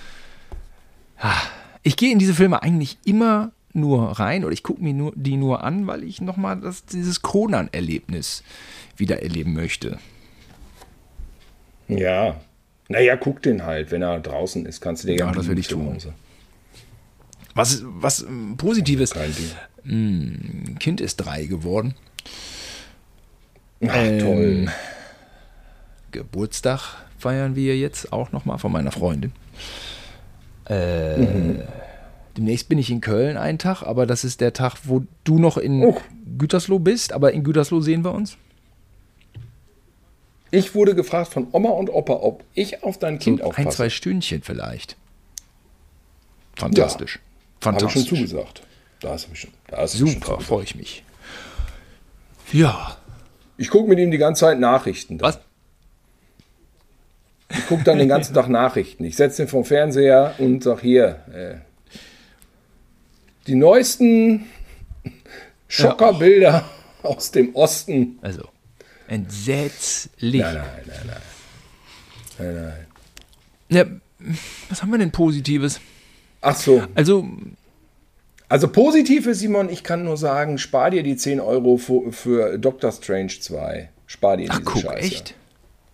Ich gehe in diese Filme eigentlich immer nur rein oder ich gucke mir nur, die nur an, weil ich nochmal dieses Conan-Erlebnis wieder erleben möchte. ja. Naja, guck den halt. Wenn er draußen ist, kannst du dir Ja, gerne das will ich tun. Hause. Was, was ähm, Positives, ein Kind ist drei geworden. Ach, Ähm, toll. Geburtstag feiern wir jetzt auch nochmal von meiner Freundin. Äh, Demnächst bin ich in Köln einen Tag, aber das ist der Tag, wo du noch in Oh. Gütersloh bist. Aber in Gütersloh sehen wir uns. Ich wurde gefragt von Oma und Opa, ob ich auf dein Kind So aufpasse. ein, zwei Stündchen vielleicht. Fantastisch. Habe ich schon Fantastisch. zugesagt. Da hast du mich schon. Da hast du mich schon Super, freue ich mich. Ja. Ich gucke mit ihm die ganze Zeit Nachrichten. Was? Ich gucke dann den ganzen Tag Nachrichten. Ich setze ihn vom Fernseher und sage hier, äh, die neuesten Schockerbilder aus dem Osten. Also, entsetzlich. Nein, nein, nein, nein. nein, nein. Ja, was haben wir denn Positives? Ach so. Also, Also positiv ist, Simon, ich kann nur sagen, spar dir die 10 Euro für, für Doctor Strange 2. Spar dir ach diese guck, Scheiße. echt?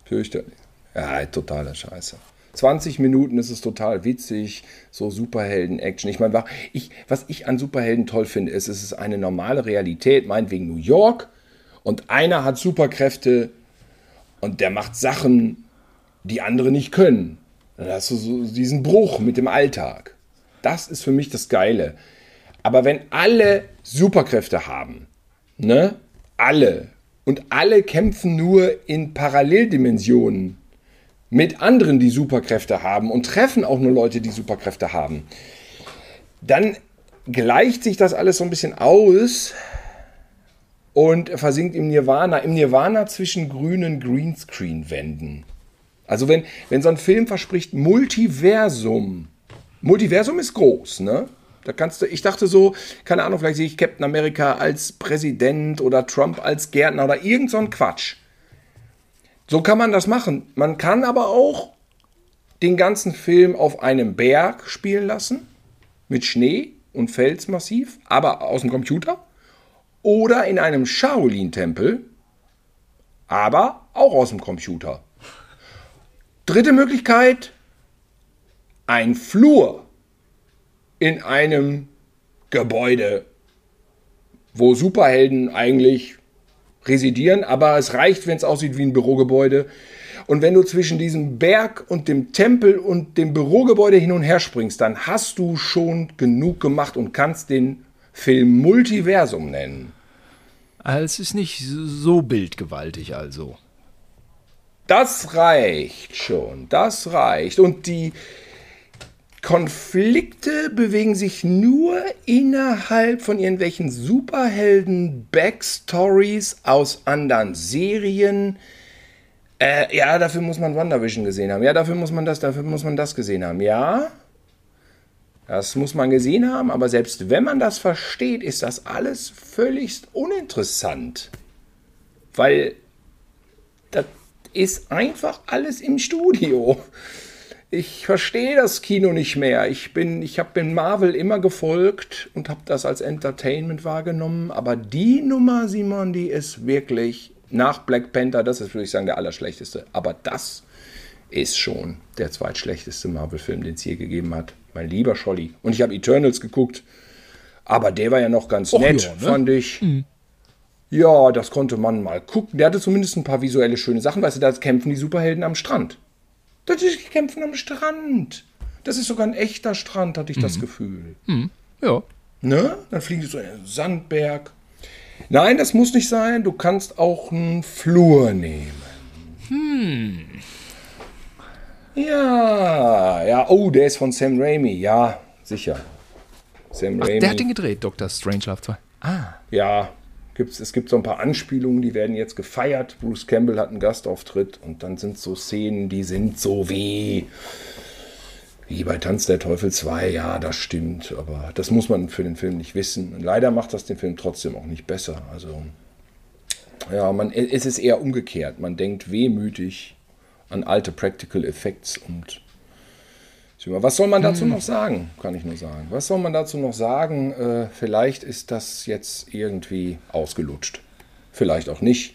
Fürchterlich. Ja, totaler Scheiße. 20 Minuten ist es total witzig, so Superhelden-Action. Ich meine, was ich an Superhelden toll finde, ist, es ist eine normale Realität, meinetwegen New York, und einer hat Superkräfte und der macht Sachen, die andere nicht können. Dann hast du so diesen Bruch mit dem Alltag. Das ist für mich das Geile. Aber wenn alle Superkräfte haben, ne? Alle. Und alle kämpfen nur in Paralleldimensionen mit anderen, die Superkräfte haben und treffen auch nur Leute, die Superkräfte haben, dann gleicht sich das alles so ein bisschen aus und versinkt im Nirvana, im Nirvana zwischen grünen Greenscreen-Wänden. Also wenn, wenn so ein Film verspricht Multiversum, Multiversum ist groß, ne? Da kannst du, ich dachte so, keine Ahnung, vielleicht sehe ich Captain America als Präsident oder Trump als Gärtner oder irgend so ein Quatsch. So kann man das machen. Man kann aber auch den ganzen Film auf einem Berg spielen lassen, mit Schnee und Felsmassiv, aber aus dem Computer. Oder in einem Shaolin-Tempel, aber auch aus dem Computer. Dritte Möglichkeit, ein Flur in einem Gebäude, wo Superhelden eigentlich residieren, aber es reicht, wenn es aussieht wie ein Bürogebäude. Und wenn du zwischen diesem Berg und dem Tempel und dem Bürogebäude hin und her springst, dann hast du schon genug gemacht und kannst den Film Multiversum nennen. Also es ist nicht so bildgewaltig, also. Das reicht schon, das reicht. Und die Konflikte bewegen sich nur innerhalb von irgendwelchen Superhelden-Backstories aus anderen Serien. Äh, ja, dafür muss man WandaVision gesehen haben. Ja, dafür muss man das, dafür muss man das gesehen haben. Ja, das muss man gesehen haben, aber selbst wenn man das versteht, ist das alles völligst uninteressant. Weil das ist einfach alles im Studio. Ich verstehe das Kino nicht mehr. Ich bin, ich habe bin Marvel immer gefolgt und habe das als Entertainment wahrgenommen. Aber die Nummer, Simon, die ist wirklich nach Black Panther, das ist, würde ich sagen, der allerschlechteste. Aber das ist schon der zweitschlechteste Marvel-Film, den es je gegeben hat. Mein lieber Scholli. Und ich habe Eternals geguckt. Aber der war ja noch ganz Och, nett, ja, ne? fand ich. Ja, das konnte man mal gucken. Der hatte zumindest ein paar visuelle schöne Sachen. Weißt du, da kämpfen die Superhelden am Strand. Ist, die kämpfen am Strand. Das ist sogar ein echter Strand, hatte ich das Gefühl. Ja. Ne? Dann fliegen die so in den Sandberg. Nein, das muss nicht sein. Du kannst auch einen Flur nehmen. Hm. Ja, ja. Oh, der ist von Sam Raimi. Ja, sicher. Sam Raimi. Der hat den gedreht, Dr. Strangelove 2. Ah. Ja, gibt's, es gibt so ein paar Anspielungen, die werden jetzt gefeiert. Bruce Campbell hat einen Gastauftritt und dann sind so Szenen, die sind so wie, wie bei Tanz der Teufel 2. Ja, das stimmt, aber das muss man für den Film nicht wissen. Und leider macht das den Film trotzdem auch nicht besser. Also, Ja, man, es ist eher umgekehrt. Man denkt wehmütig an alte Practical Effects und was soll man dazu hm. noch sagen? Kann ich nur sagen. Was soll man dazu noch sagen? Äh, vielleicht ist das jetzt irgendwie ausgelutscht. Vielleicht auch nicht.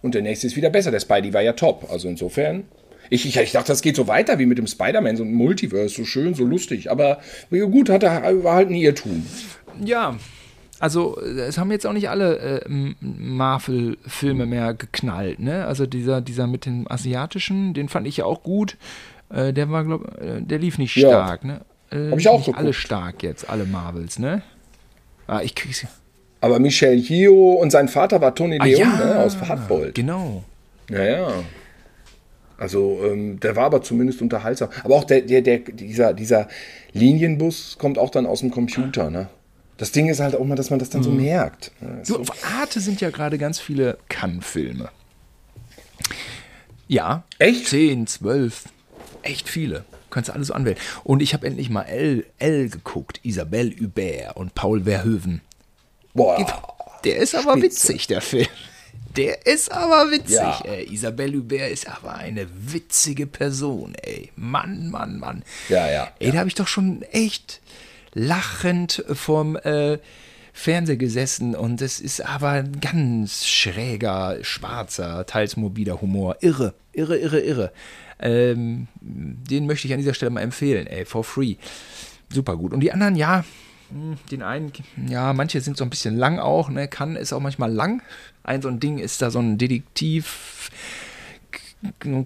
Und der nächste ist wieder besser. Der Spidey war ja top. Also insofern. Ich, ich, ich dachte, das geht so weiter wie mit dem Spider-Man, so ein Multiverse, so schön, so lustig. Aber gut, hat er, war halt ein Irrtum. Ja, also es haben jetzt auch nicht alle äh, Marvel-Filme mehr geknallt, ne? Also dieser, dieser mit dem asiatischen, den fand ich ja auch gut. Äh, der war, glaub, äh, der lief nicht stark, ja. ne? Äh, Hab ich auch nicht alle stark jetzt, alle Marvels, ne? Ah, ich krieg's. Aber Michel Hio und sein Vater war Tony ah, Leon ja, ne, aus Hartbold. Genau. Ja, ja. Also ähm, der war aber zumindest unterhaltsam. Aber auch der, der, der, dieser, dieser Linienbus kommt auch dann aus dem Computer, ne? Das Ding ist halt auch mal, dass man das dann mhm. so merkt. Ja, du, so. auf Arte sind ja gerade ganz viele Kann-Filme. Ja. Echt? 10, 12. Echt viele. Kannst du alles so anwählen. Und ich habe endlich mal L, L geguckt. Isabelle Hubert und Paul Verhoeven. Boah. Der ist aber Spitze. witzig, der Film. Der ist aber witzig, ja. ey. Isabelle Hubert ist aber eine witzige Person, ey. Mann, Mann, Mann. Ja, ja. Ey, ja. da habe ich doch schon echt lachend vom äh, Fernseher gesessen und es ist aber ein ganz schräger, schwarzer, teils mobiler Humor. Irre, irre, irre, irre. Ähm, den möchte ich an dieser Stelle mal empfehlen, ey, for free. Super gut. Und die anderen, ja, hm, den einen, ja, manche sind so ein bisschen lang auch, ne, kann ist auch manchmal lang. Ein so ein Ding ist da so ein Detektiv,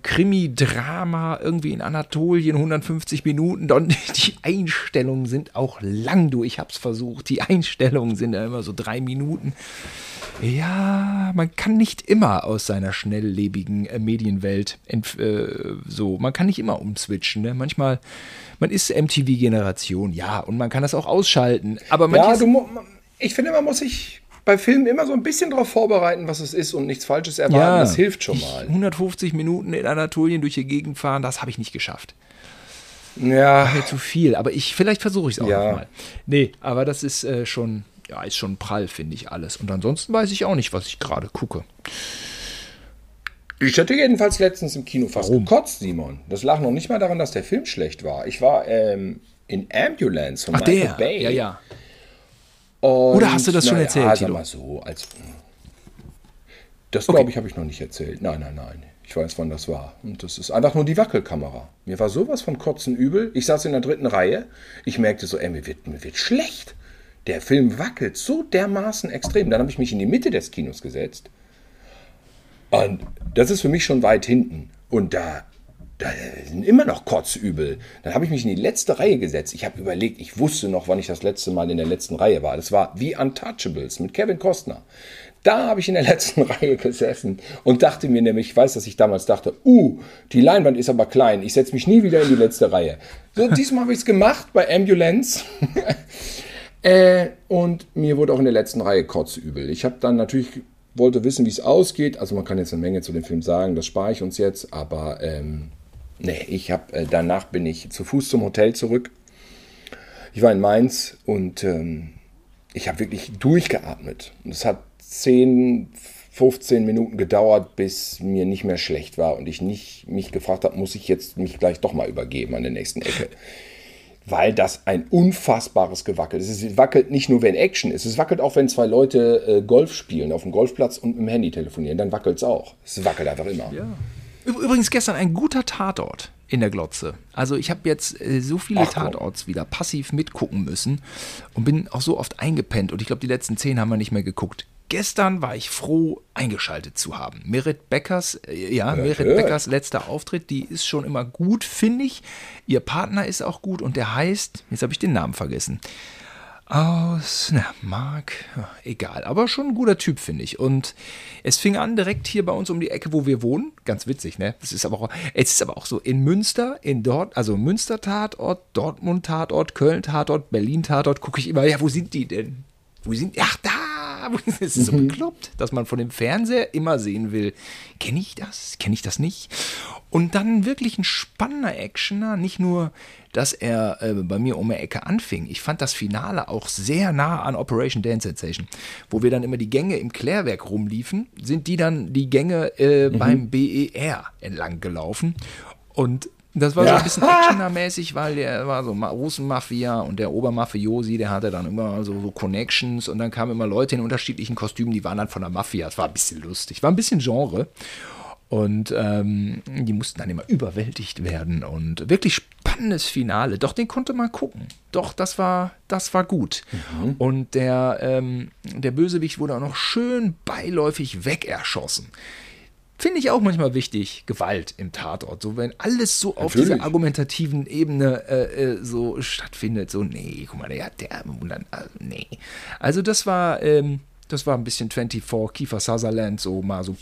Krimi-Drama irgendwie in Anatolien, 150 Minuten. Und die Einstellungen sind auch lang, du. Ich hab's versucht. Die Einstellungen sind ja immer so drei Minuten. Ja, man kann nicht immer aus seiner schnelllebigen äh, Medienwelt äh, so, man kann nicht immer umswitchen. Ne? Manchmal, man ist MTV-Generation, ja, und man kann das auch ausschalten. Aber ja, du, ich finde, man muss sich bei Filmen immer so ein bisschen darauf vorbereiten, was es ist und nichts Falsches erwarten. Ja, das hilft schon mal. 150 Minuten in Anatolien durch die Gegend fahren, das habe ich nicht geschafft. Ja. War mir zu viel, aber ich, vielleicht versuche ich es auch ja. nochmal. Nee, aber das ist äh, schon, ja, ist schon prall, finde ich alles. Und ansonsten weiß ich auch nicht, was ich gerade gucke. Ich hatte jedenfalls letztens im Kino fast Warum? gekotzt, Simon. Das lag noch nicht mal daran, dass der Film schlecht war. Ich war ähm, in Ambulance von Ach, Michael der. Bay. Ja, ja. Und, Oder hast du das schon ja, erzählt, Tilo? mal so, als, das okay. glaube ich, habe ich noch nicht erzählt. Nein, nein, nein. Ich weiß, wann das war. Und das ist einfach nur die Wackelkamera. Mir war sowas von Kotzen übel. Ich saß in der dritten Reihe. Ich merkte so, ey, mir wird, mir wird schlecht. Der Film wackelt so dermaßen extrem. Dann habe ich mich in die Mitte des Kinos gesetzt. Und das ist für mich schon weit hinten. Und da da sind immer noch kotzübel. Dann habe ich mich in die letzte Reihe gesetzt. Ich habe überlegt, ich wusste noch, wann ich das letzte Mal in der letzten Reihe war. Das war The Untouchables mit Kevin Costner. Da habe ich in der letzten Reihe gesessen und dachte mir nämlich, ich weiß, dass ich damals dachte, uh, die Leinwand ist aber klein, ich setze mich nie wieder in die letzte Reihe. So, diesmal habe ich es gemacht bei Ambulance. äh, und mir wurde auch in der letzten Reihe kotzübel. Ich habe dann natürlich wollte wissen, wie es ausgeht. Also man kann jetzt eine Menge zu dem Film sagen, das spare ich uns jetzt, aber ähm, Nee, ich habe äh, danach bin ich zu Fuß zum Hotel zurück. Ich war in Mainz und ähm, ich habe wirklich durchgeatmet. Und es hat 10, 15 Minuten gedauert, bis mir nicht mehr schlecht war und ich nicht mich gefragt habe, muss ich jetzt mich gleich doch mal übergeben an der nächsten Ecke. Weil das ein unfassbares Gewackel ist. Es wackelt nicht nur, wenn Action ist. Es wackelt auch, wenn zwei Leute äh, Golf spielen auf dem Golfplatz und mit dem Handy telefonieren. Dann wackelt es auch. Es wackelt einfach immer. Ja. Übrigens gestern ein guter Tatort in der Glotze. Also ich habe jetzt äh, so viele Ach, Tatorts wieder passiv mitgucken müssen und bin auch so oft eingepennt und ich glaube, die letzten zehn haben wir nicht mehr geguckt. Gestern war ich froh, eingeschaltet zu haben. Merit Beckers, äh, ja, Merit Beckers letzter Auftritt, die ist schon immer gut, finde ich. Ihr Partner ist auch gut und der heißt, jetzt habe ich den Namen vergessen aus, na, Mark, egal, aber schon ein guter Typ, finde ich. Und es fing an direkt hier bei uns um die Ecke, wo wir wohnen. Ganz witzig, ne? Das ist aber auch, es ist aber auch so in Münster, in dort, also Münster Tatort, Dortmund Tatort, Köln Tatort, Berlin Tatort, gucke ich immer, ja, wo sind die denn? Wo sind, ach, da, Das ist so bekloppt, dass man von dem Fernseher immer sehen will, kenne ich das, kenne ich das nicht? Und dann wirklich ein spannender Actioner, nicht nur, dass er äh, bei mir um die Ecke anfing. Ich fand das Finale auch sehr nah an Operation Dance Sensation, wo wir dann immer die Gänge im Klärwerk rumliefen, sind die dann die Gänge äh, beim BER entlang gelaufen. Und das war so Ja. ein bisschen actionermäßig, weil der war so Ma- Russenmafia und der Obermafiosi, der hatte dann immer so, so Connections und dann kamen immer Leute in unterschiedlichen Kostümen, die waren dann von der Mafia. Es war ein bisschen lustig, war ein bisschen Genre. Und ähm, die mussten dann immer überwältigt werden und wirklich spannendes Finale. Doch, den konnte man gucken. Doch, das war, das war gut. Und der, ähm, der Bösewicht wurde auch noch schön beiläufig wegerschossen. Finde ich auch manchmal wichtig, Gewalt im Tatort. So, wenn alles so auf Natürlich. dieser argumentativen Ebene äh, äh, so stattfindet, so, nee, guck mal, der hat der, und dann, äh, nee. Also, das war, ähm, das war ein bisschen 24, Kiefer Sutherland, so mal so,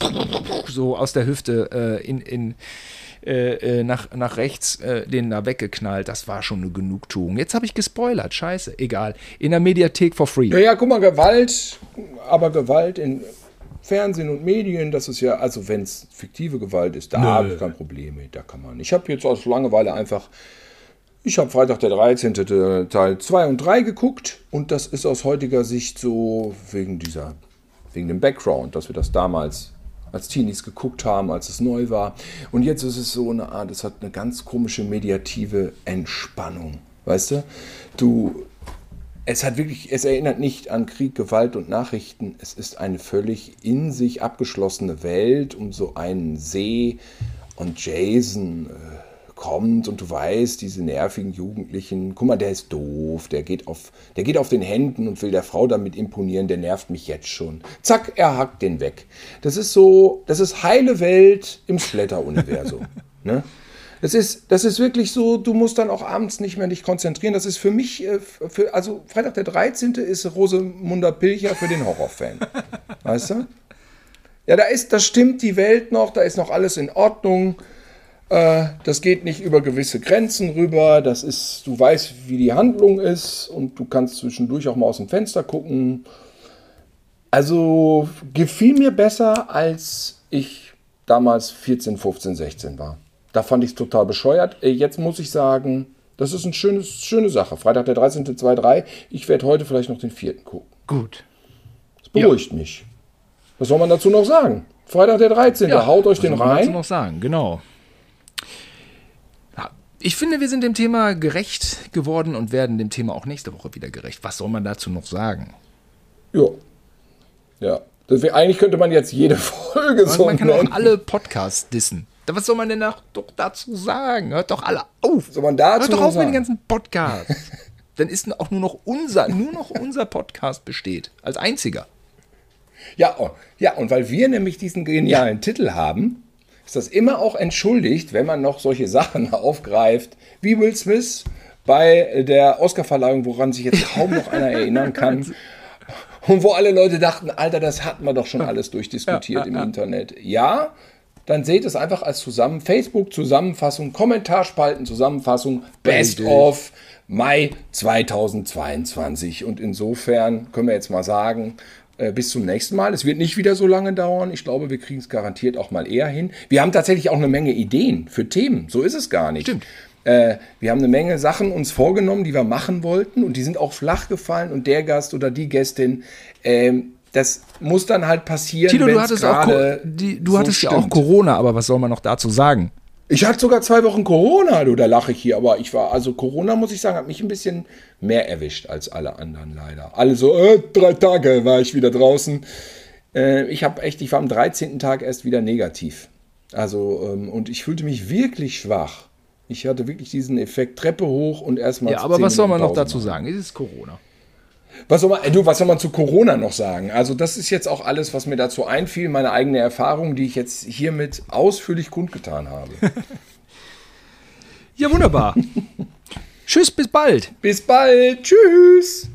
so aus der Hüfte äh, in, in, äh, äh, nach, nach rechts äh, den da weggeknallt. Das war schon eine Genugtuung. Jetzt habe ich gespoilert, scheiße, egal. In der Mediathek for free. Ja, ja, guck mal, Gewalt, aber Gewalt in Fernsehen und Medien, das ist ja, also wenn es fiktive Gewalt ist, da habe ich kein Problem mit, da kann man. Ich habe jetzt aus Langeweile einfach, ich habe Freitag der 13. Teil 2 und 3 geguckt und das ist aus heutiger Sicht so wegen dieser, wegen dem Background, dass wir das damals als Teenies geguckt haben, als es neu war. Und jetzt ist es so eine Art, es hat eine ganz komische mediative Entspannung. Weißt du? Du, es hat wirklich, es erinnert nicht an Krieg, Gewalt und Nachrichten. Es ist eine völlig in sich abgeschlossene Welt um so einen See. Und Jason äh, kommt und du weißt, diese nervigen Jugendlichen, guck mal, der ist doof, der geht auf, der geht auf den Händen und will der Frau damit imponieren, der nervt mich jetzt schon. Zack, er hackt den weg. Das ist so, das ist heile Welt im Splatter-Universum. ne? Das ist, das ist wirklich so, du musst dann auch abends nicht mehr dich konzentrieren. Das ist für mich, äh, für, also Freitag der 13. ist Rosemunda Pilcher für den Horrorfan. weißt du? Ja, da ist, das stimmt die Welt noch, da ist noch alles in Ordnung. Äh, das geht nicht über gewisse Grenzen rüber. Das ist, du weißt, wie die Handlung ist und du kannst zwischendurch auch mal aus dem Fenster gucken. Also gefiel mir besser, als ich damals 14, 15, 16 war. Da fand ich es total bescheuert. Äh, Jetzt muss ich sagen, das ist eine schöne, schöne Sache. Freitag der 13. 2.3. Ich werde heute vielleicht noch den vierten gucken. Gut. Das beruhigt mich. Was soll man dazu noch sagen? Freitag der 13. Haut euch was den soll man dazu rein. noch sagen, genau. Ja, Ich finde, wir sind dem Thema gerecht geworden und werden dem Thema auch nächste Woche wieder gerecht. Was soll man dazu noch sagen? Ja. Ja. Wär, eigentlich könnte man jetzt jede Folge Man, so man kann nennen. auch alle Podcasts dissen. Was soll man denn noch, doch dazu sagen? Hört doch alle auf. Soll man dazu Hört doch auf mit den sagen? ganzen Podcasts. Dann ist auch nur noch unser, nur noch unser Podcast besteht. Als einziger. Ja, oh, ja, und weil wir nämlich diesen genialen Titel haben, ist das immer auch entschuldigt, wenn man noch solche Sachen aufgreift, wie Will Smith bei der Oscarverleihung, woran sich jetzt kaum noch einer erinnern kann. Und wo alle Leute dachten, Alter, das hatten wir doch schon alles durchdiskutiert im Internet. Ja, dann seht es einfach als zusammen Facebook Zusammenfassung, Kommentarspalten Zusammenfassung, Best of Mai 2022. Und insofern können wir jetzt mal sagen, äh, bis zum nächsten Mal. Es wird nicht wieder so lange dauern. Ich glaube, wir kriegen es garantiert auch mal eher hin. Wir haben tatsächlich auch eine Menge Ideen für Themen. So ist es gar nicht. Stimmt. Äh, wir haben eine Menge Sachen uns vorgenommen, die wir machen wollten und die sind auch flach gefallen und der Gast oder die Gästin, ähm, das muss dann halt passieren. Tilo, du hattest, auch, die, du so hattest ja auch. Corona, aber was soll man noch dazu sagen? Ich hatte sogar zwei Wochen Corona, du, da lache ich hier, aber ich war, also Corona, muss ich sagen, hat mich ein bisschen mehr erwischt als alle anderen leider. Alle so, äh, drei Tage war ich wieder draußen. Äh, ich habe echt, ich war am 13. Tag erst wieder negativ. Also, ähm, und ich fühlte mich wirklich schwach. Ich hatte wirklich diesen Effekt Treppe hoch und erstmal. Ja, aber was soll man noch dazu sagen? sagen? Es ist Corona. Was soll man, äh, du, was soll man zu Corona noch sagen? Also, das ist jetzt auch alles, was mir dazu einfiel, meine eigene Erfahrung, die ich jetzt hiermit ausführlich kundgetan habe. Ja, wunderbar. Tschüss, bis bald. Bis bald. Tschüss.